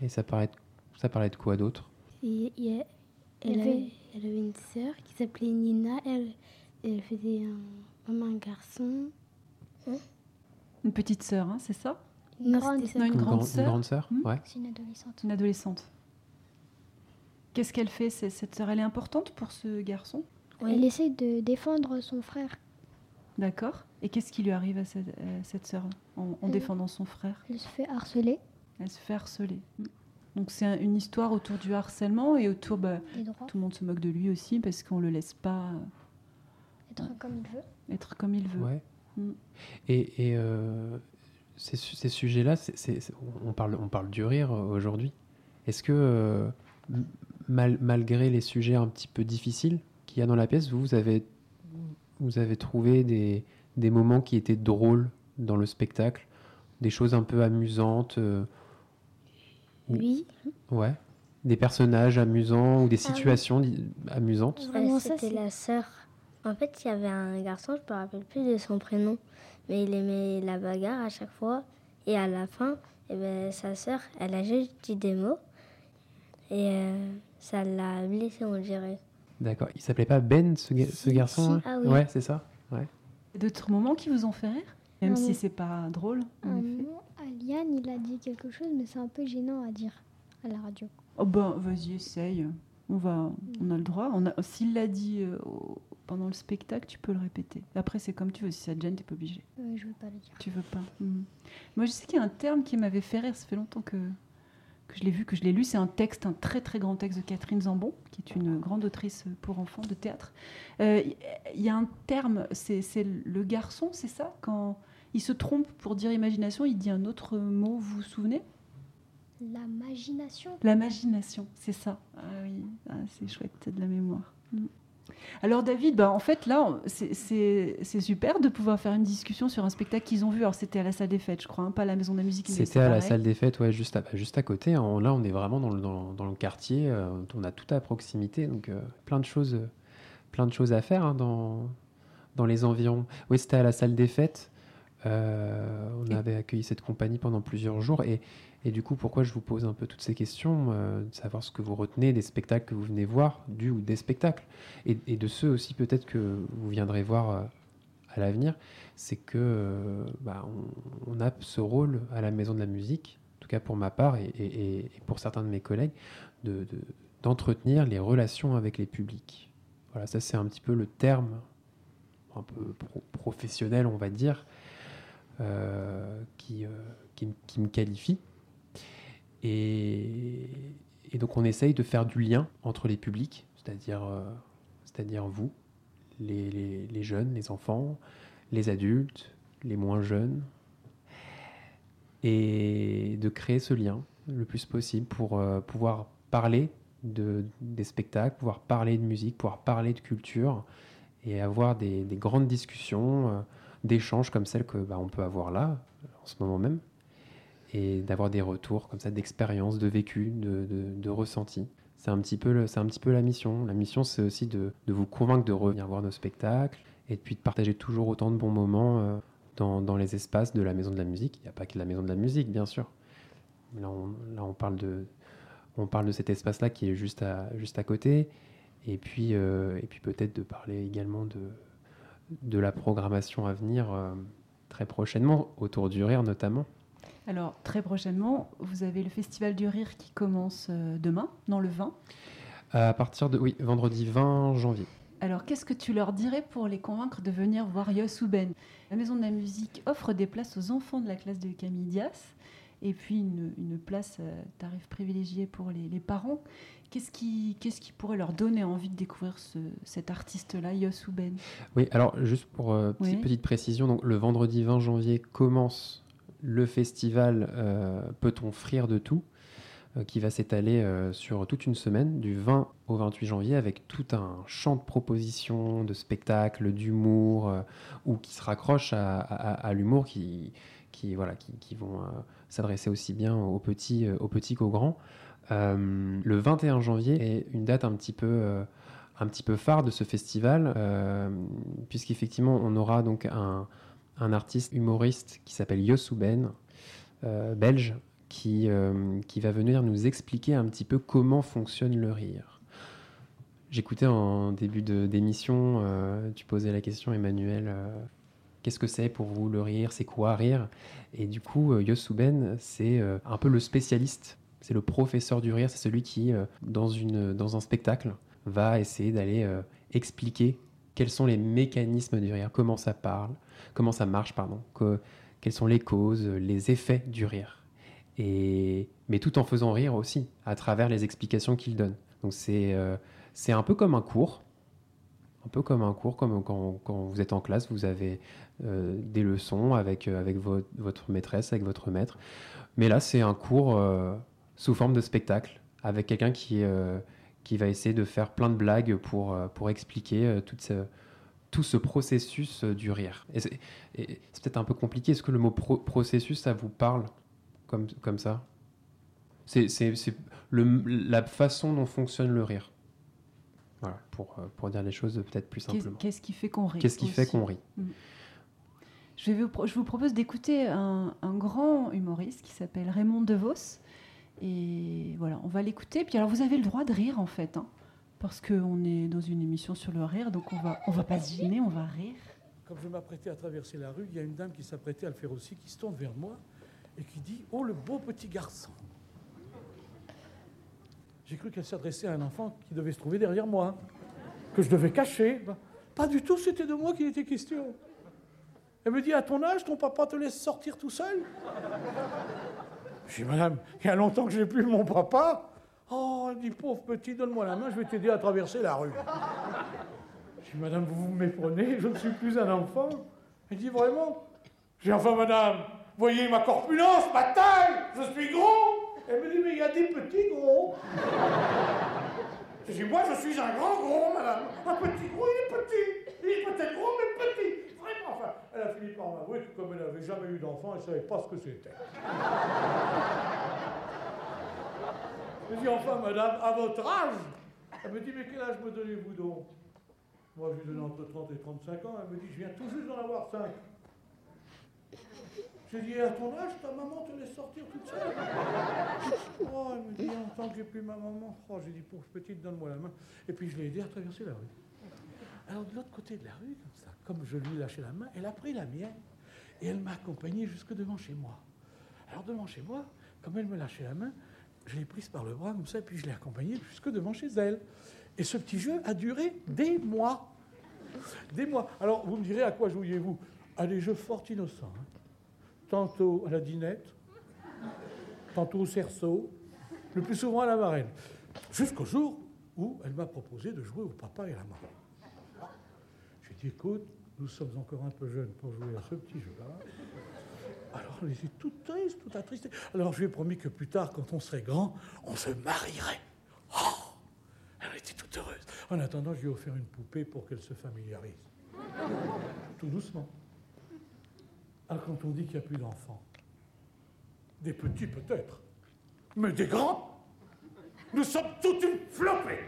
Et ça parlait de, ça parlait de quoi d'autre?
Elle,
avait-
avait, elle avait une sœur qui s'appelait Nina. Elle, elle faisait un, comme un garçon.
Une petite sœur, hein, c'est ça?
Une grande
Non, une
Une
grande
grand- une
sœur.
grande sœur?
Hmm?
Ouais.
C'est une adolescente.
Une adolescente. Qu'est-ce qu'elle fait Cette sœur, elle est importante pour ce garçon?
Elle essaye de défendre son frère.
D'accord. Et qu'est-ce qui lui arrive à cette, à cette sœur en, en
Elle-
défendant son frère?
Elle se fait harceler.
Elle se fait harceler. Mm. Donc c'est un- une histoire autour du harcèlement et autour... Bah, tout le monde se moque de lui aussi parce qu'on le laisse pas
Être comme il veut.
être comme il veut.
Ouais.
Mm.
Et, et, euh, ces, su- ces sujets-là, on, parle, on parle du rire euh, aujourd'hui. Est-ce que, euh, mal- malgré les sujets un petit peu difficiles qu'il y a dans la pièce, vous, vous avez, vous avez trouvé des, des moments qui étaient drôles dans le spectacle Des choses un peu amusantes euh, ou-
Oui.
Ouais. Des personnages amusants ou des
Ah oui.
situations di- amusantes
Ouais, C'était la sœur. En fait, il y avait un garçon, je me rappelle plus de son prénom, mais il aimait la bagarre à chaque fois. Et à la fin, eh ben, sa sœur, elle a juste dit des mots. Et euh, ça l'a blessé, on dirait.
D'accord. Il s'appelait pas Ben, ce, ga- ce
Si,
garçon
si.
hein
Ah oui.
Ouais, c'est ça. Ouais.
D'autres moments qui vous ont fait rire? Même
Ah
si c'est pas drôle. en
Un
effet.
moment, Aliane, il a dit quelque chose, mais c'est un peu gênant à dire à la radio.
Oh ben, vas-y, essaye. On va, on a le droit. On a, s'il l'a dit euh, au- pendant le spectacle, tu peux le répéter. Après, c'est comme tu veux. Si ça te gêne, t'es pas obligé.
Euh, je veux pas le dire.
Tu veux pas. Mhm. Moi, je sais qu'il y a un terme qui m'avait fait rire. Ça fait longtemps que, que je l'ai vu, que je l'ai lu. C'est un texte, un très très grand texte de Catherine Zambon, qui est une grande autrice pour enfants de théâtre. Euh, Il y a un terme, c'est le garçon, c'est ça? Quand il se trompe pour dire imagination, il dit un autre mot, vous vous souvenez?
L'imagination.
L'imagination, c'est ça. Ah oui, ah, c'est chouette, c'est de la mémoire. Mm. Alors David, bah, en fait là, c'est- super de pouvoir faire une discussion sur un spectacle qu'ils ont vu. Alors c'était à la salle des fêtes, je crois, hein, pas à la maison de la musique.
C'était à la salle des fêtes, ouais, juste à, juste à côté. hein. Là, on est vraiment dans le, dans, dans le quartier. euh, on a tout à proximité, donc euh, plein de choses, euh, plein de choses à faire hein, dans, dans les environs. Oui, c'était à la salle des fêtes. On avait accueilli cette compagnie pendant plusieurs jours et, et du coup, pourquoi je vous pose un peu toutes ces questions, euh, de savoir ce que vous retenez des spectacles que vous venez voir, du ou des spectacles, et, de ceux aussi peut-être que vous viendrez voir euh, à l'avenir, c'est que euh, bah, on, a ce rôle à la Maison de la Musique, en tout cas pour ma part et, pour certains de mes collègues, de- de- d'entretenir les relations avec les publics. Voilà, ça c'est un petit peu le terme un peu pro- professionnel, on va dire, qui me qualifie. Et, donc on essaye de faire du lien entre les publics, c'est-à-dire euh, c'est-à-dire vous, les, jeunes, les enfants, les adultes, les moins jeunes, et de créer ce lien le plus possible pour euh, pouvoir parler de, des spectacles, pouvoir parler de musique, pouvoir parler de culture et avoir des, des grandes discussions, euh, d'échanges comme celles que bah, on peut avoir là, en ce moment même. Et d'avoir des retours comme ça d'expériences, de vécu, de, de, de ressentis. C'est un, petit peu le- un petit peu la mission. La mission, c'est aussi de, de vous convaincre de revenir voir nos spectacles et puis de partager toujours autant de bons moments euh, dans, dans les espaces de la Maison de la Musique. Il n'y a pas que la Maison de la Musique, bien sûr. Là, on, là, on parle de, on parle de cet espace-là qui est juste à, juste à côté. Et puis, euh, et puis peut-être de parler également de, de la programmation à venir euh, très prochainement, autour du rire notamment.
Alors, très prochainement, vous avez le Festival du Rire qui commence euh, demain, dans le 20.
À partir de, oui, vendredi 20 janvier.
Alors, qu'est-ce que tu leur dirais pour les convaincre de venir voir Yosuben La Maison de la Musique offre des places aux enfants de la classe de Camille Dias et puis une, une place euh, tarif privilégié pour les, les parents. Qu'est-ce qui, qu'est-ce qui pourrait leur donner envie de découvrir ce- cet artiste-là, Yosuben
Oui, alors juste pour euh, petite,
Oui.
petite précision, donc le vendredi 20 janvier commence le festival euh, Peut-on frire de tout euh, qui va s'étaler euh, sur toute une semaine, du 20 au 28 janvier, avec tout un champ de propositions, de spectacles, d'humour, ou qui se raccrochent à, l'humour, qui, voilà, qui, vont s'adresser aussi bien aux petits, aux petits qu'aux grands. Le 21 janvier est une date un petit peu, un petit peu phare de ce festival, euh, puisqu'effectivement on aura donc un, un artiste humoriste qui s'appelle Yosuben, euh, belge, qui, euh, qui va venir nous expliquer un petit peu comment fonctionne le rire. J'écoutais en début d'émission, euh, tu posais la question Emmanuel, qu'est-ce que c'est pour vous le rire, c'est quoi rire? Et du coup, euh, Yosuben, c'est un peu le spécialiste, c'est le professeur du rire, c'est celui qui, dans, une, dans un spectacle, va essayer d'aller expliquer quels sont les mécanismes du rire, comment ça parle, comment ça marche, pardon, que- quelles sont les causes, les effets du rire. Et, mais tout en faisant rire aussi, à travers les explications qu'il donne. Donc c'est euh, un peu comme un cours, un peu comme un cours, comme quand, quand vous êtes en classe, vous avez euh, des leçons avec, euh, avec vo- votre maîtresse, avec votre maître. Mais là, c'est un cours sous forme de spectacle, avec quelqu'un qui, qui va essayer de faire plein de blagues pour, euh, pour expliquer euh, toute ce- tout ce processus euh, du rire. Et c'est peut-être un peu compliqué. Est-ce que le mot pro- processus, ça vous parle comme, comme ça? C'est c'est- c'est le- la façon dont fonctionne le rire. Voilà, pour, pour dire les choses peut-être plus simplement.
qu'est-ce qui fait qu'on rit
Qu'est-ce qui fait qu'on rit?
Mm. je, vais vous, je vous propose d'écouter un, un grand humoriste qui s'appelle Raymond DeVos. Et voilà, on va l'écouter. Puis alors, vous avez le droit de rire en fait, hein, parce qu'on est dans une émission sur le rire, donc on va, on va pas se gêner, on va rire.
Comme je m'apprêtais à traverser la rue, il y a une dame qui s'apprêtait à le faire aussi, qui se tourne vers moi et qui dit Oh, le beau petit garçon J'ai cru qu'elle s'adressait à un enfant qui devait se trouver derrière moi, que je devais cacher. Ben, Pas du tout, c'était de moi qu'il était question. Elle me dit À ton âge, ton papa te laisse sortir tout seul? Je dis Madame, il y a longtemps que je n'ai plus mon papa. Oh, elle dit Pauvre petit, donne-moi la main, je vais t'aider à traverser la rue. Je dis, madame, vous vous méprenez, je ne suis plus un enfant. Elle dit, vraiment? Dis, enfin, madame, voyez ma corpulence, ma taille, je suis gros. Elle me dit, mais il y a des petits gros. Je dis, moi, je suis un grand gros, madame. Un petit gros, il est petit. Il est peut-être gros, mais elle a fini par m'avouer que comme elle n'avait jamais eu d'enfant, elle ne savait pas ce que c'était. Je dis, enfin, madame, à votre âge Elle me dit, mais quel âge me donnez-vous donc? Moi, je lui donne entre 30 et 35 ans. Elle me dit, je viens tout juste d'en avoir 5. J'ai dit, à ton âge, ta maman te laisse sortir toute seule? Oh, elle me dit, en tant que j'ai plus ma maman. Oh, j'ai dit, pauvre petite, donne-moi la main. Et puis, je l'ai aidée à traverser la rue. Alors, de l'autre côté de la rue, comme ça, comme je lui ai lâché la main, elle a pris la mienne et elle m'a accompagné jusque devant chez moi. Alors, devant chez moi, comme elle me lâchait la main, je l'ai prise par le bras comme ça, et puis je l'ai accompagnée jusque devant chez elle. Et ce petit jeu a duré des mois. Des mois. Alors, vous me direz, à quoi jouiez-vous? À des jeux fort innocents. hein. Tantôt à la dinette, tantôt au cerceau, le plus souvent à la marraine. Jusqu'au jour où elle m'a proposé de jouer au papa et à la maman. Écoute, nous sommes encore un peu jeunes pour jouer à ce petit jeu-là. Alors, elle était toute triste, toute attristée. Alors, je lui ai promis que plus tard, quand on serait grand, on se marierait. Oh Elle était toute heureuse. En attendant, je lui ai offert une poupée pour qu'elle se familiarise. Tout doucement. Alors, quand on dit qu'il n'y a plus d'enfants, Des petits peut-être, mais des grands. Nous sommes toute une flopée.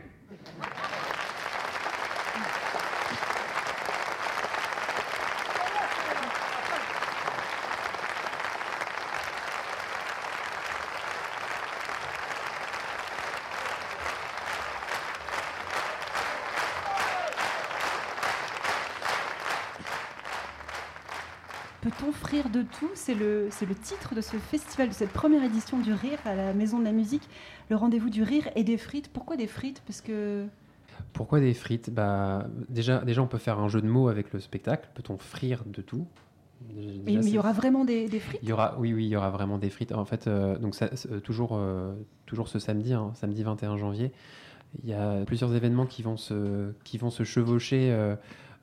Peut-on frire de tout C'est le, c'est le titre de ce festival, de cette première édition du Rire à la Maison de la Musique, le rendez-vous du rire et des frites. Pourquoi des frites? Parce que
Pourquoi des frites? Bah, déjà, déjà, on peut faire un jeu de mots avec le spectacle. Peut-on frire de tout? Déjà,
mais, il y aura vraiment des, des frites?
Il y aura, oui, oui, il y aura vraiment des frites. En fait, euh, donc ça, euh, toujours, euh, toujours ce samedi, hein, samedi 21 janvier, il y a plusieurs événements qui vont se, qui vont se chevaucher euh,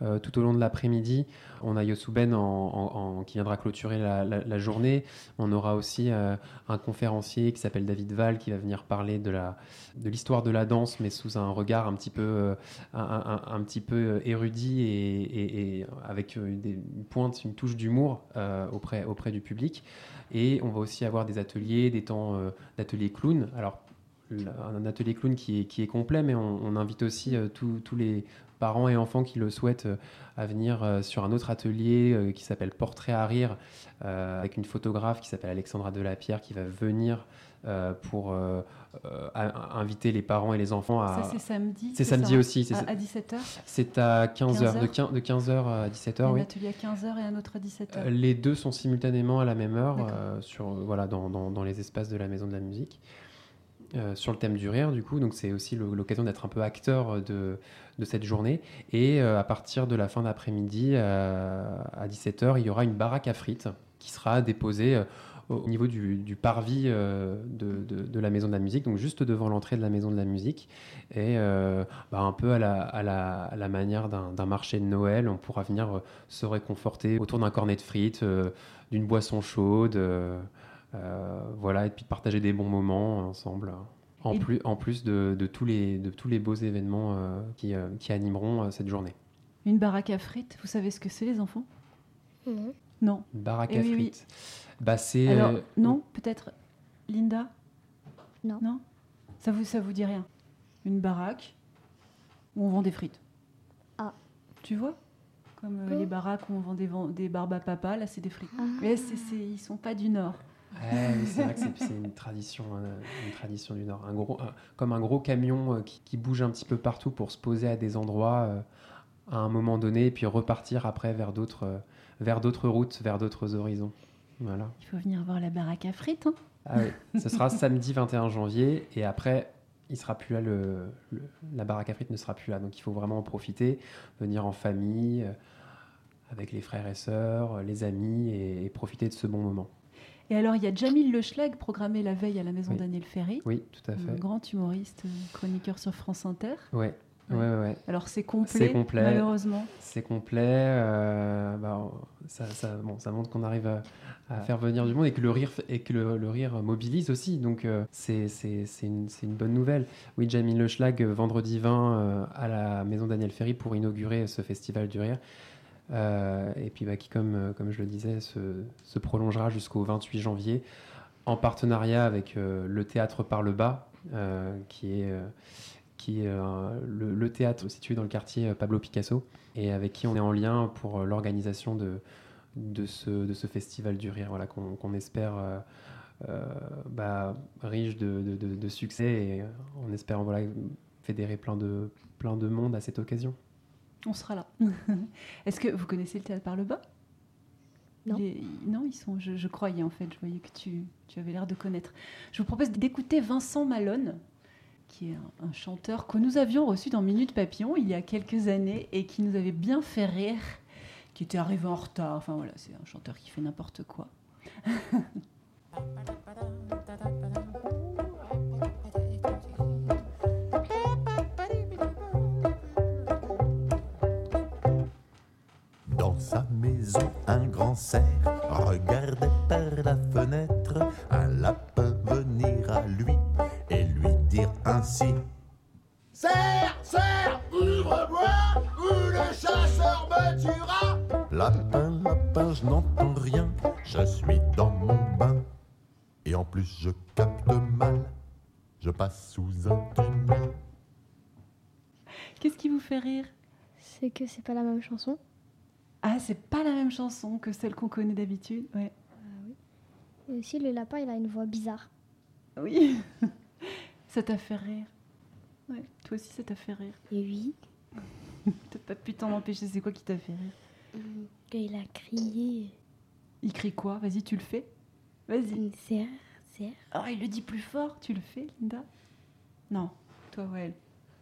euh, tout au long de l'après-midi. On a Yosuben en, qui viendra clôturer la, journée. On aura aussi euh, un conférencier qui s'appelle David Val qui va venir parler de la de l'histoire de la danse, mais sous un regard un petit peu euh, un, petit peu érudit et, avec des- une pointe, une touche d'humour auprès auprès du public. Et on va aussi avoir des ateliers, des temps d'ateliers clown. Alors un atelier clown qui est, qui est complet, mais on, invite aussi tous les parents et enfants qui le souhaitent euh, à venir euh, sur un autre atelier euh, qui s'appelle Portrait à rire, avec une photographe qui s'appelle Alexandra Delapierre qui va venir pour inviter les parents et les enfants à...
Ça, c'est samedi,
C'est
c'est
samedi
ça
aussi. c'est
À-
ça.
à 17 heures
C'est à 15h,
15
de 15, de 15h à
il y
17h,
a un
oui.
atelier à 15h et un autre à 17h.
Euh, Les deux sont simultanément à la même heure sur, voilà, dans, dans- dans les espaces de la Maison de la Musique. Euh, sur le thème du rire, du coup, donc c'est aussi l'occasion d'être un peu acteur de, de cette journée. Et euh, à partir de la fin d'après-midi, euh, à 17h, il y aura une baraque à frites qui sera déposée euh, au niveau du, parvis euh, de, la Maison de la Musique, donc juste devant l'entrée de la Maison de la Musique. Et euh, bah, un peu à la, manière d'un marché de Noël, on pourra venir euh, se réconforter autour d'un cornet de frites, euh, d'une boisson chaude, euh, euh, voilà, et puis de partager des bons moments ensemble. En
Et-
plus, en plus de, de tous les, de tous les beaux événements euh, qui, euh, qui animeront euh, cette journée.
Une baraque à frites, vous savez ce que c'est les enfants? Non.
Une baraque
Eh
à
oui, oui.
frites. Bah, c'est.
Alors,
euh,
non, peut-être Linda?
Non.
Non? Ça vous, ça vous dit rien? Une baraque où on vend des frites.
Ah.
Tu vois? Comme euh, les baraques où on vend des, des barbes à papa, là c'est des frites.
Ah.
Mais c'est, c'est- ils sont pas du Nord.
Ouais, c'est vrai que c'est- une tradition, euh, une tradition du Nord. Un gros, un- comme un gros camion euh, qui, qui bouge un petit peu partout pour se poser à des endroits euh, à un moment donné, et puis repartir après vers d'autres, vers d'autres routes, vers d'autres horizons. Voilà.
Il faut venir voir la baraque à frites. hein.
Ah oui, ce sera samedi 21 janvier, et après, il sera plus là, le, le- la baraque à frites ne sera plus là. Donc il faut vraiment en profiter, venir en famille, avec les frères et sœurs, les amis, et, et profiter de ce bon moment.
Et alors, il y a Jamil Le Schlag, programmé la veille à la maison
Oui.
Daniel Ferry.
Oui, tout à
Un
fait.
grand humoriste, euh, chroniqueur sur France Inter.
Ouais, ouais, ouais. ouais.
Alors, c'est complet,
complet.
malheureusement.
C'est complet. euh, bah, ça, ça, bon, ça montre qu'on arrive à, à faire venir du monde et que le rire, et que le, le rire mobilise aussi. Donc, euh, c'est une, une bonne nouvelle. Oui, Jamil Le Schlag, euh, vendredi 20 euh, à la maison Daniel Ferry pour inaugurer ce festival du rire. Euh, et puis, bah, qui, comme, euh, comme je le disais, se, prolongera jusqu'au 28 janvier en partenariat avec euh, le théâtre par le bas, qui est, le, théâtre situé dans le quartier Pablo Picasso, et avec qui on est en lien pour l'organisation de, ce, festival du rire, voilà, qu'on espère bah, riche de, succès, et en espérant fédérer plein de monde à cette occasion.
On sera là. Est-ce que vous connaissez le théâtre par le bas?
Non.
Non, ils sont. Je, je croyais en fait. Je voyais que tu, tu avais l'air de connaître. Je vous propose d'écouter Vincent Malone, qui est un, un chanteur que nous avions reçu dans Minute Papillon il y a quelques années et qui nous avait bien fait rire, qui était arrivé en retard. Enfin voilà, c'est un chanteur qui fait n'importe quoi.
sa maison, un grand cerf regardait par la fenêtre un lapin venir à lui et lui dire ainsi.
Serre, serre, ouvre-moi, ou le chasseur me tuera.
Lapin, lapin, je n'entends rien, je suis dans mon bain. Et en plus, je capte mal. Je passe sous un tunnel.
Qu'est-ce qui vous fait rire?
C'est que c'est pas la même chanson.
Ah, c'est pas la même chanson que celle qu'on connaît d'habitude. Ouais.
Et aussi, le lapin, il a une voix bizarre.
Oui. ça t'a fait rire. Ouais. Toi aussi, ça t'a fait rire.
Et oui.
T'as pas pu t'en empêcher. C'est quoi qui t'a fait rire
Qu'il a crié.
Il crie quoi? Vas-y, tu le fais. Vas-y.
Serre, serre.
Oh, il le dit plus fort. Tu le fais, Linda? Non. Toi, ouais.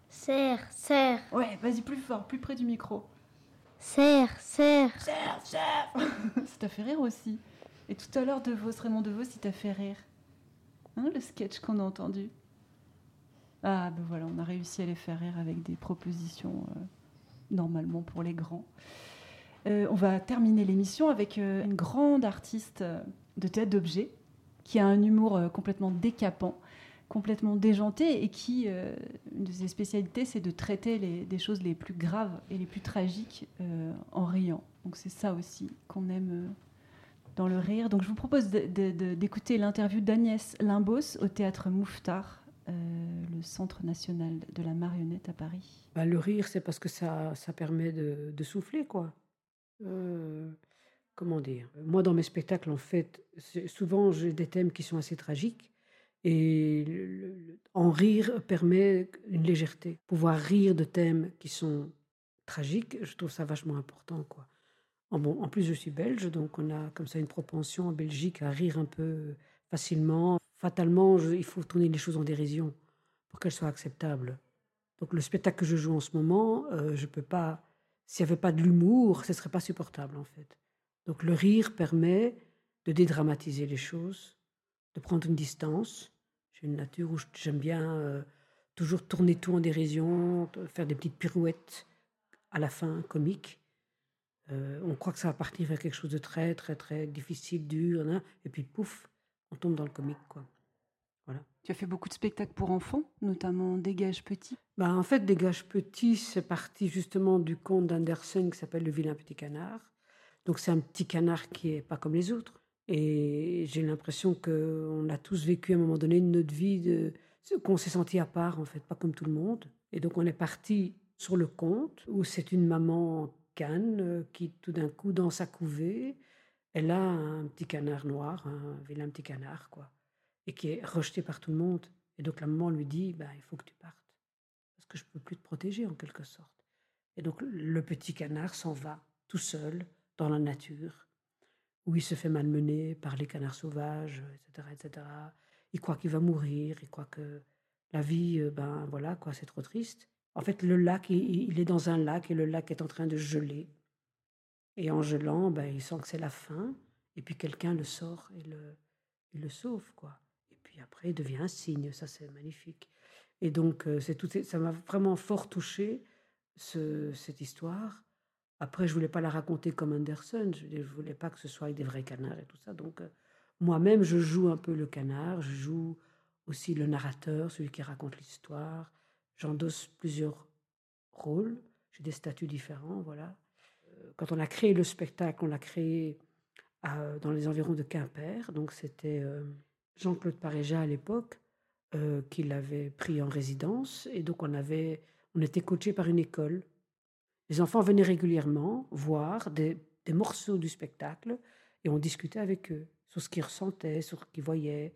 Serre, serre.
Ouais, vas-y, plus fort, plus près du micro.
Serre, serre.
Serre, serre. ça t'a fait rire aussi. Et tout à l'heure, De Vos, Raymond De Vos, il t'a fait rire. Hein, le sketch qu'on a entendu. Ah, ben voilà, on a réussi à les faire rire avec des propositions euh, normalement pour les grands. Euh, on va terminer l'émission avec euh, une grande artiste de théâtre d'objet qui a un humour euh, complètement décapant, complètement déjanté et qui, euh, une de ses spécialités, c'est de traiter les, des choses les plus graves et les plus tragiques euh, en riant. Donc c'est ça aussi qu'on aime euh, dans le rire. Donc je vous propose d'écouter l'interview d'Agnès Limbos au théâtre Mouffetard, le Centre national de la marionnette à Paris.
Bah, le rire, c'est parce que ça, ça permet de, souffler, quoi. Comment dire? Moi, dans mes spectacles, en fait, souvent, j'ai des thèmes qui sont assez tragiques. Et en rire permet une légèreté. Pouvoir rire de thèmes qui sont tragiques, je trouve ça vachement important. En, bon, en plus, je suis belge, donc on a comme ça une propension en Belgique à rire un peu facilement. Fatalement, il faut tourner les choses en dérision pour qu'elles soient acceptables. Donc le spectacle que je joue en ce moment, euh, je peux pas. S'il n'y avait pas de l'humour, ce serait pas supportable en fait. Donc le rire permet de dédramatiser les choses, de prendre une distance. J'ai une nature où j'aime bien euh, toujours tourner tout en dérision, faire des petites pirouettes à la fin comiques. Euh, on croit que ça va partir vers quelque chose de très très très difficile, dur, hein, et puis pouf, on tombe dans le comique quoi. Voilà.
Tu as fait beaucoup de spectacles pour enfants, notamment Dégage Petit?
Bah, en fait, Dégage Petit, c'est parti justement du conte d'Andersen qui s'appelle Le vilain petit canard. Donc, c'est un petit canard qui est pas comme les autres. Et j'ai l'impression qu'on a tous vécu à un moment donné de notre vie, qu'on s'est senti à part, en fait, pas comme tout le monde. Et donc, on est parti sur le conte où c'est une maman canne euh, qui, tout d'un coup, dans sa couvée, elle a un petit canard noir, un vilain petit canard, quoi, et qui est rejeté par tout le monde. Et donc, la maman lui dit bah, il faut que tu partes parce que je peux plus te protéger en quelque sorte. Et donc le petit canard s'en va tout seul dans la nature, où il se fait malmener par les canards sauvages, etc., etc. Il croit qu'il va mourir, il croit que la vie, euh, ben voilà quoi, c'est trop triste. En fait, le lac, il, il est dans un lac et le lac est en train de geler. Et en gelant, ben, il sent que c'est la fin. Et puis quelqu'un le sort et le, le sauve, quoi. Et puis après, il devient un cygne. Ça, c'est magnifique. Et donc, euh, c'est tout, ça m'a vraiment fort touché, ce- cette histoire. Après, je voulais pas la raconter comme Anderson. Je ne voulais pas que ce soit avec des vrais canards et tout ça. Donc, euh, moi-même, je joue un peu le canard. Je joue aussi le narrateur, celui qui raconte l'histoire. J'endosse plusieurs rôles. J'ai des statuts différents, voilà. Euh, Quand on a créé le spectacle, on l'a créé à- dans les environs de Quimper. Donc, c'était euh, Jean-Claude Paréja à l'époque euh, qui l'avait pris en résidence. Et donc, on, avait, on était coaché par une école. Les enfants venaient régulièrement voir des, morceaux du spectacle et on discutait avec eux sur ce qu'ils ressentaient, sur ce qu'ils voyaient.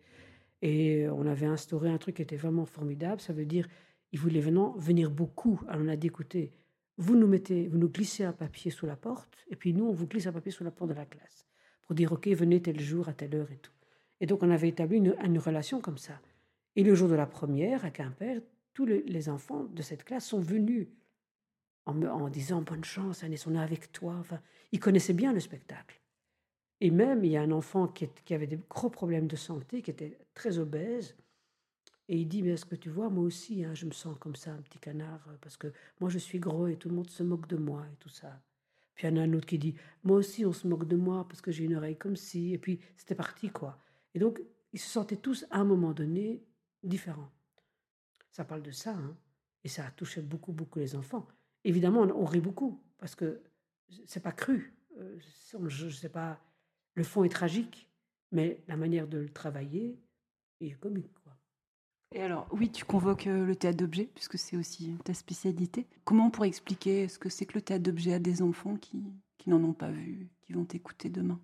Et on avait instauré un truc qui était vraiment formidable. Ça veut dire, ils voulaient venir beaucoup. Alors on a dit, écoutez, vous nous mettez, vous nous glissez un papier sous la porte, et puis nous, on vous glisse un papier sous la porte de la classe pour dire, OK, venez tel jour, à telle heure et tout. Et donc, on avait établi une, relation comme ça. Et le jour de la première, à Quimper, tous les enfants de cette classe sont venus en, disant bonne chance, Agnès, on est avec toi. Enfin, ils connaissaient bien le spectacle. Et même, il y a un enfant qui avait des gros problèmes de santé, qui était très obèse. Et il dit, mais est-ce que tu vois, moi aussi, hein, je me sens comme ça, un petit canard, euh, parce que moi, je suis gros et tout le monde se moque de moi et tout ça. Puis il y en a un autre qui dit, moi aussi, on se moque de moi parce que j'ai une oreille comme ci. Et puis, c'était parti, quoi. Et donc, ils se sentaient tous, à un moment donné, différents. Ça parle de ça, hein. Et ça a touché beaucoup, beaucoup les enfants. Évidemment, on, on rit beaucoup, parce que c'est pas cru. Euh, je, je sais pas, le fond est tragique, Mais la manière de le travailler est comique, quoi.
Et alors, oui, tu convoques euh, le théâtre d'objets, puisque c'est aussi ta spécialité. Comment on pourrait expliquer ce que c'est que le théâtre d'objets à des enfants qui, qui n'en ont pas vu, qui vont t'écouter demain?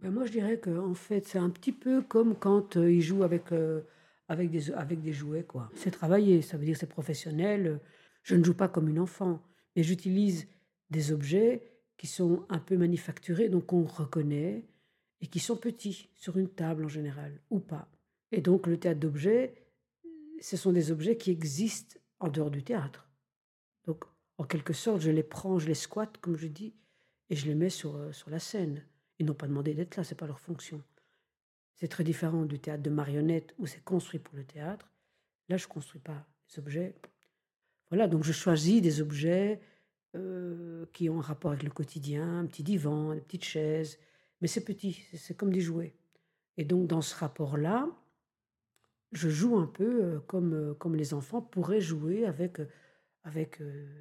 Ben, moi, je dirais que en fait, c'est un petit peu comme quand euh, ils jouent avec, euh, avec, des, avec des jouets. quoi. C'est travaillé, ça veut dire c'est professionnel. Je ne joue pas comme une enfant, mais j'utilise des objets qui sont un peu manufacturés, donc on reconnaît, et qui sont petits, sur une table en général, ou pas. Et donc le théâtre d'objets, ce sont des objets qui existent en dehors du théâtre. Donc, en quelque sorte, je les prends, je les squatte, comme je dis, et je les mets sur, euh, sur la scène. Ils n'ont pas demandé d'être là, c'est pas leur fonction. C'est très différent du théâtre de marionnettes où c'est construit pour le théâtre. Là, je construis pas les objets. Donc je choisis des objets euh, qui ont un rapport avec le quotidien, un petit divan, une petite chaise, mais c'est petit, c'est- comme des jouets. Et donc, dans ce rapport-là, je joue un peu euh, comme, euh, comme les enfants pourraient jouer avec, avec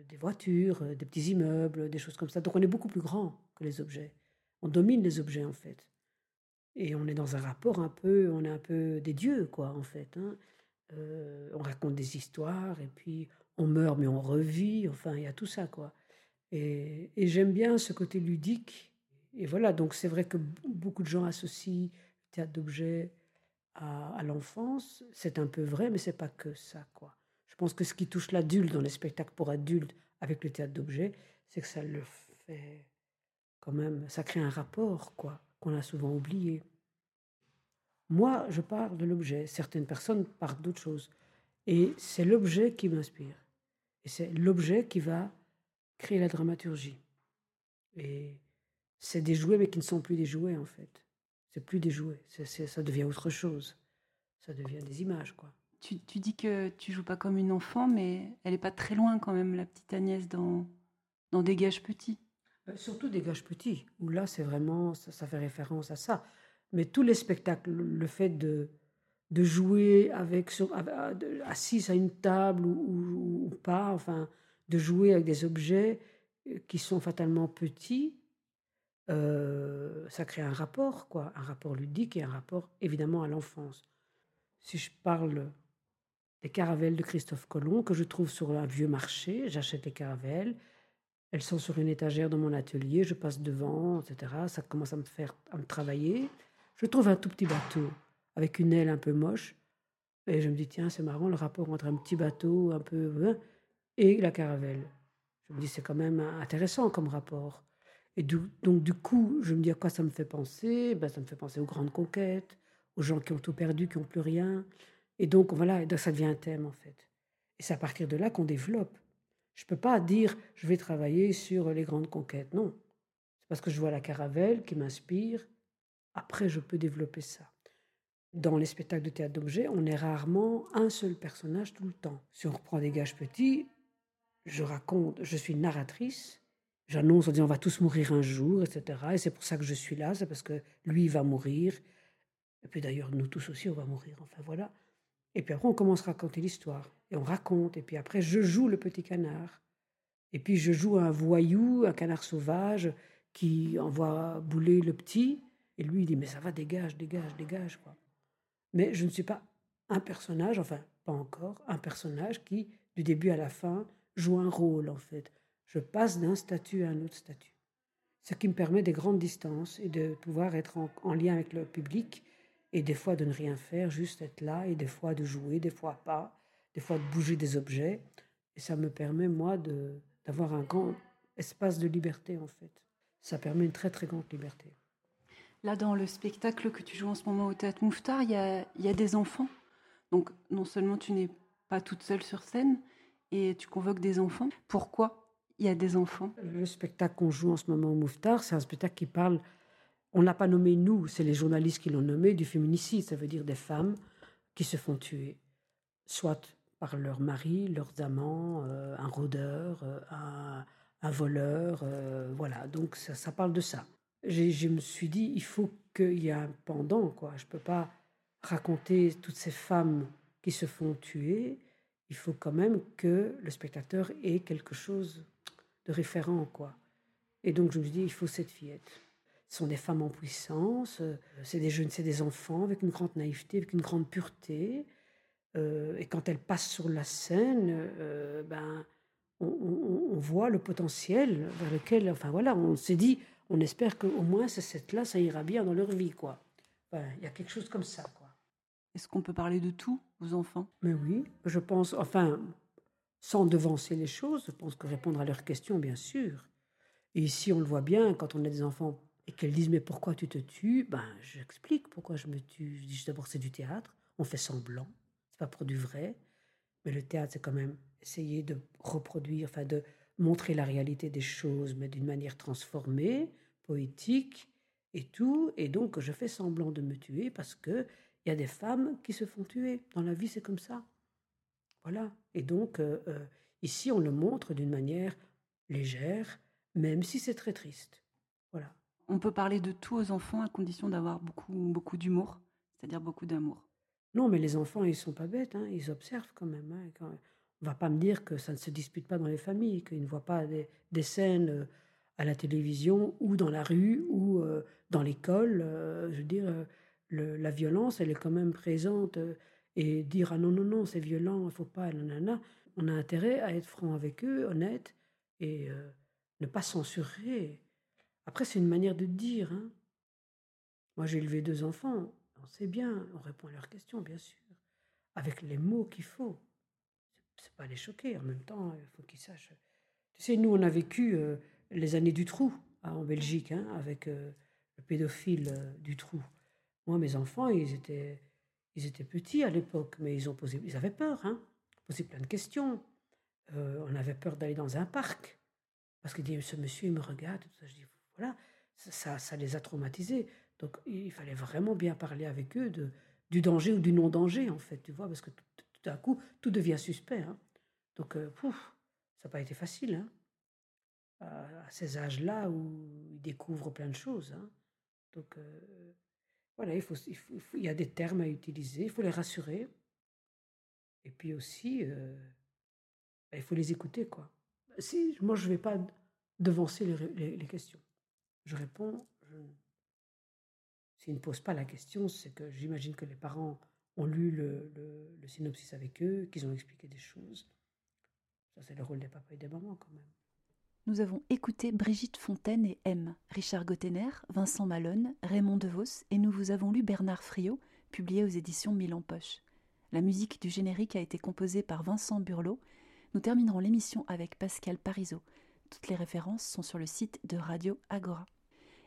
des voitures, des petits immeubles, des choses comme ça. Donc on est beaucoup plus grand que les objets. On domine les objets en fait. Et on est dans un rapport un peu, on est un peu des dieux quoi en fait. hein. On raconte des histoires et puis on meurt mais on revit. Enfin, il y a tout ça quoi. Et, j'aime bien ce côté ludique. Et voilà, donc c'est vrai que beaucoup de gens associent le théâtre d'objets à, l'enfance. C'est un peu vrai, mais c'est pas que ça, quoi. Je pense que ce qui touche l'adulte dans les spectacles pour adultes avec le théâtre d'objets, c'est que ça le fait quand même, ça crée un rapport, quoi, qu'on a souvent oublié. Moi, je pars de l'objet. Certaines personnes partent d'autre chose. Et c'est l'objet qui m'inspire. Et c'est l'objet qui va créer la dramaturgie. Et c'est des jouets, mais qui ne sont plus des jouets, en fait. C'est plus des jouets. Ça devient autre chose. Ça devient des images, quoi.
tu, tu dis que tu joues pas comme une enfant, mais elle est pas très loin quand même, la petite Agnès, dans, dans Dégage Petit.
Euh, Surtout des gages petits, où là, c'est vraiment, ça, ça fait référence à ça. Mais tous les spectacles, le le fait de, de jouer avec, assis à une table ou pas, enfin, de jouer avec des objets euh, qui sont fatalement petits, euh, ça crée un rapport, quoi, un rapport ludique et un rapport évidemment à l'enfance. Si je parle des caravelles de Christophe Colomb que je trouve sur un vieux marché, j'achète les caravelles, elles sont sur une étagère dans mon atelier, je passe devant, etc. Ça commence à me faire à me travailler. Je trouve un tout petit bateau avec une aile un peu moche. Et je me dis, tiens, c'est marrant le rapport entre un petit bateau un peu hein, et la caravelle. Je me dis, c'est quand même intéressant comme rapport. Et donc, du coup, je me dis à quoi ça me fait penser? Ben, Ça me fait penser aux grandes conquêtes, aux gens qui ont tout perdu, qui n'ont plus rien. Et donc, voilà, donc ça devient un thème, en fait. Et c'est à partir de là qu'on développe. Je ne peux pas dire je vais travailler sur les grandes conquêtes. Non. C'est parce que je vois la caravelle qui m'inspire. Après, je peux développer ça. Dans les spectacles de théâtre d'objets, on est rarement un seul personnage tout le temps. Si on reprend des gages petits, je raconte, je suis narratrice. J'annonce en disant on va tous mourir un jour, etc. Et c'est pour ça que je suis là, c'est parce que lui va mourir. Et puis d'ailleurs, nous tous aussi, on va mourir. Enfin voilà. Et puis après, on commence à raconter l'histoire. Et on raconte. Et puis après, je joue le petit canard. Et puis je joue un voyou, un canard sauvage, qui envoie bouler le petit. Et lui, il dit, mais ça va, dégage, dégage, dégage. Quoi. Mais je ne suis pas un personnage, enfin, pas encore, un personnage qui, du début à la fin, joue un rôle, en fait. Je passe d'un statut à un autre statut. Ce qui me permet des grandes distances et de pouvoir être en, en lien avec le public et des fois de ne rien faire, juste être là, et des fois de jouer, des fois pas, des fois de bouger des objets. Et ça me permet, moi, d'avoir un grand espace de liberté, en fait. Ça permet une très, très grande liberté.
Là, dans le spectacle que tu joues en ce moment au Théâtre Mouffetard, il y a, des enfants. Donc, non seulement tu n'es pas toute seule sur scène, et tu convoques des enfants. Pourquoi il y a des enfants?
Le spectacle qu'on joue en ce moment au Mouffetard, c'est un spectacle qui parle. On ne l'a pas nommé nous, c'est les journalistes qui l'ont nommé du féminicide. Ça veut dire des femmes qui se font tuer, soit par leur mari, leurs amants, euh, un rôdeur, euh, un, voleur. euh, voilà, donc ça parle de ça. Je me suis dit, il faut qu'il y ait un pendant, quoi. Je ne peux pas raconter toutes ces femmes qui se font tuer. Il faut quand même que le spectateur ait quelque chose de référent, quoi. Et donc, je me suis dit, il faut cette fillette. Ce sont des femmes en puissance, euh, c'est des jeunes, c'est des enfants avec une grande naïveté, avec une grande pureté. Euh, et quand elles passent sur la scène, euh, ben, on, on- on voit le potentiel vers lequel, enfin voilà, on s'est dit, on espère qu'au moins ces sept-là, ça ira bien dans leur vie, quoi. Enfin, Il y a quelque chose comme ça, quoi.
Est-ce qu'on peut parler de tout aux enfants?
Mais oui, je pense, enfin, sans devancer les choses, je pense que répondre à leurs questions, bien sûr. Et ici, on le voit bien, quand on a des enfants et qu'elles disent Mais pourquoi tu te tues? Ben, j'explique pourquoi je me tue. Je dis D'abord, c'est du théâtre, on fait semblant, c'est pas pour du vrai. Mais le théâtre, c'est quand même essayer de reproduire, enfin, de montrer la réalité des choses, mais d'une manière transformée, poétique et tout. Et donc, je fais semblant de me tuer parce que il y a des femmes qui se font tuer. Dans la vie, c'est comme ça. Voilà. Et donc, euh, euh, ici, on le montre d'une manière légère, même si c'est très triste. Voilà.
On peut parler de tout aux enfants à condition d'avoir beaucoup, beaucoup d'humour, c'est-à-dire beaucoup d'amour.
Non, mais les enfants, ils sont pas bêtes, hein, ils observent quand même. hein, va pas me dire que ça ne se dispute pas dans les familles, qu'ils ne voient pas des, scènes euh, à la télévision ou dans la rue ou euh, dans l'école. euh, je veux dire, la violence, elle est quand même présente. et dire ah non, non, non, c'est violent, il faut pas, nanana. On a intérêt à être franc avec eux, honnête, et ne pas censurer. Après, c'est une manière de dire. hein. Moi, j'ai élevé deux enfants. On sait bien, on répond à leurs questions, bien sûr, avec les mots qu'il faut. C'est- pas les choquer. En même temps, il faut qu'ils sachent. Tu sais, nous, on a vécu euh, les années du trou hein, en Belgique, hein, avec euh, le pédophile euh, du trou. Moi, mes enfants, ils étaient, ils étaient petits à l'époque, mais ils ont posé, ils avaient peur, hein, posé plein de questions. On avait peur d'aller dans un parc parce qu'ils disaient ce monsieur il me regarde. Ça. Je dis voilà, ça, ça, ça les a traumatisés. Donc il fallait vraiment bien parler avec eux de, du danger ou du non-danger, en fait, tu vois, parce que tout, d'un coup, tout devient suspect. hein. Donc, euh, ça n'a pas été facile, hein, à, à ces âges-là où ils découvrent plein de choses. hein. Donc, euh, voilà, il, y a des termes à utiliser, il faut les rassurer. Et puis aussi, euh, ben, il faut les écouter. Si, moi, je ne vais pas devancer les, les- questions. Je réponds, S'ils ne posent pas la question, c'est que j'imagine que les parents ont lu le, synopsis avec eux, qu'ils ont expliqué des choses. Ça, c'est le rôle des papas et des mamans, quand même.
Nous avons écouté Brigitte Fontaine et M, Richard Gottener, Vincent Malone, Raymond DeVos et nous vous avons lu Bernard Friot, publié aux éditions Milan Poche. La musique du générique a été composée par Vincent Burlot. Nous terminerons l'émission avec Pascal Parisot. Toutes les références sont sur le site de Radio Agora.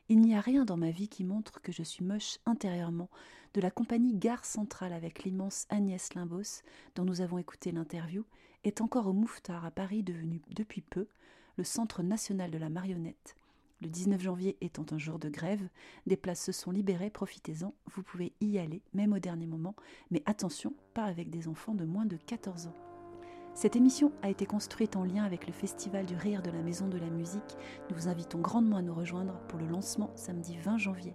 Il n'y a rien dans ma vie qui montre que je suis moche intérieurement, de la compagnie Gare Centrale avec l'immense Agnès Limbos, dont nous avons écouté l'interview, est encore au Mouffetard à Paris, devenu depuis peu le Centre national de la marionnette. Le 19 janvier étant un jour de grève, des places se sont libérées, profitez-en, vous pouvez y aller, même au dernier moment, mais attention, pas avec des enfants de moins de 14 ans. Cette émission a été construite en lien avec le Festival du Rire de la Maison de la Musique. Nous vous invitons grandement à nous rejoindre pour le lancement samedi 20 janvier.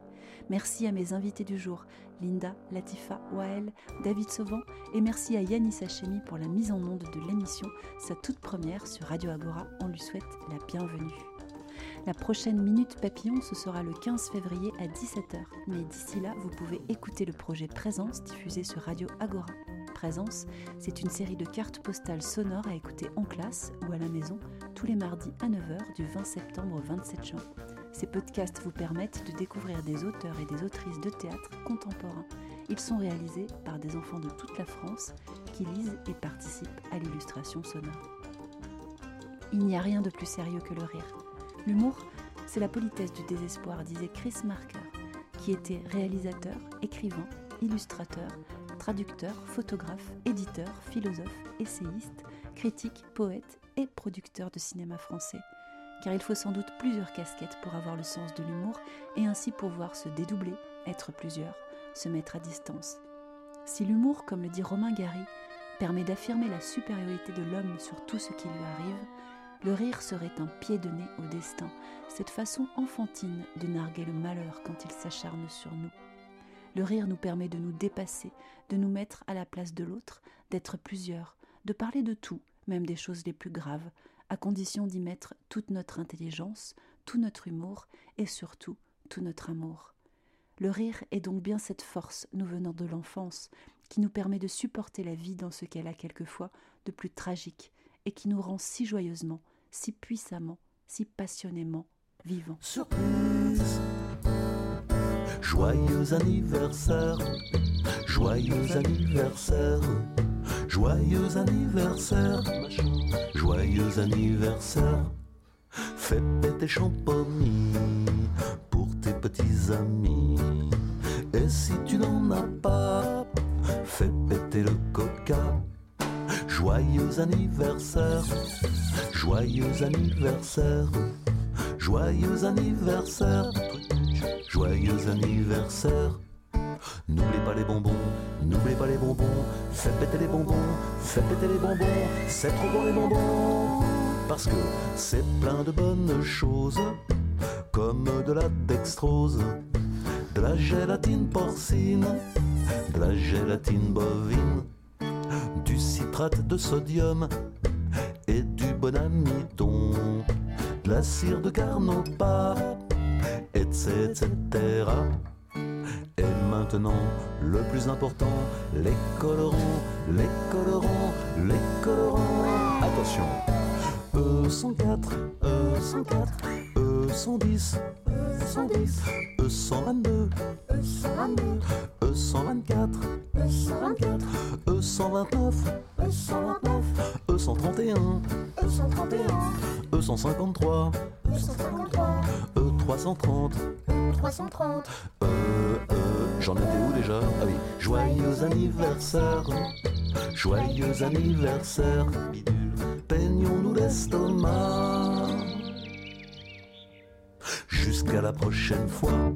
Merci à mes invités du jour, Linda, Latifa, Wael, David Sauvant, et merci à Yanis Hachemi pour la mise en onde de l'émission, sa toute première sur Radio Agora. On lui souhaite la bienvenue. La prochaine Minute Papillon, ce sera le 15 février à 17h. Mais d'ici là, vous pouvez écouter le projet Présence diffusé sur Radio Agora. C'est une série de cartes postales sonores à écouter en classe ou à la maison tous les mardis à 9h du 20 septembre au 27 juin. Ces podcasts vous permettent de découvrir des auteurs et des autrices de théâtre contemporains. Ils sont réalisés par des enfants de toute la France qui lisent et participent à l'illustration sonore. Il n'y a rien de plus sérieux que le rire. L'humour, c'est la politesse du désespoir, disait Chris Marker, qui était réalisateur, écrivain, illustrateur, traducteur, photographe, éditeur, philosophe, essayiste, critique, poète et producteur de cinéma français. Car il faut sans doute plusieurs casquettes pour avoir le sens de l'humour et ainsi pouvoir se dédoubler, être plusieurs, se mettre à distance. Si l'humour, comme le dit Romain Gary, permet d'affirmer la supériorité de l'homme sur tout ce qui lui arrive, le rire serait un pied de nez au destin, cette façon enfantine de narguer le malheur quand il s'acharne sur nous. Le rire nous permet de nous dépasser, de nous mettre à la place de l'autre, d'être plusieurs, de parler de tout, même des choses les plus graves, à condition d'y mettre toute notre intelligence, tout notre humour et surtout
tout notre amour. Le rire est donc bien cette force nous venant de l'enfance qui nous permet de supporter la vie dans ce qu'elle a quelquefois de plus tragique et qui nous rend si joyeusement, si puissamment, si passionnément vivants.
Joyeux anniversaire, joyeux anniversaire, joyeux anniversaire, joyeux anniversaire. Fais péter champomis pour tes petits amis. Et si tu n'en as pas, fais péter le coca. Joyeux anniversaire, joyeux anniversaire, joyeux anniversaire, joyeux anniversaire. N'oublie pas les bonbons, n'oublie pas les bonbons, fais péter les bonbons, fais péter les bonbons, c'est trop bon les bonbons. Parce que c'est plein de bonnes choses, comme de la dextrose, de la gélatine porcine, de la gélatine bovine, du citrate de sodium et du bon amidon, la cire de carnauba, etc. Et maintenant, le plus important, les colorants, les colorants, les colorants. Attention, E104, E104, E110, E110, E122, E122, E124, E124, E129, E129, E131, E131, E153, E153, E330, E330, E, j'en étais où déjà? Ah oui, joyeux anniversaire, joyeux anniversaire, peignons-nous l'estomac. Jusqu'à la prochaine fois.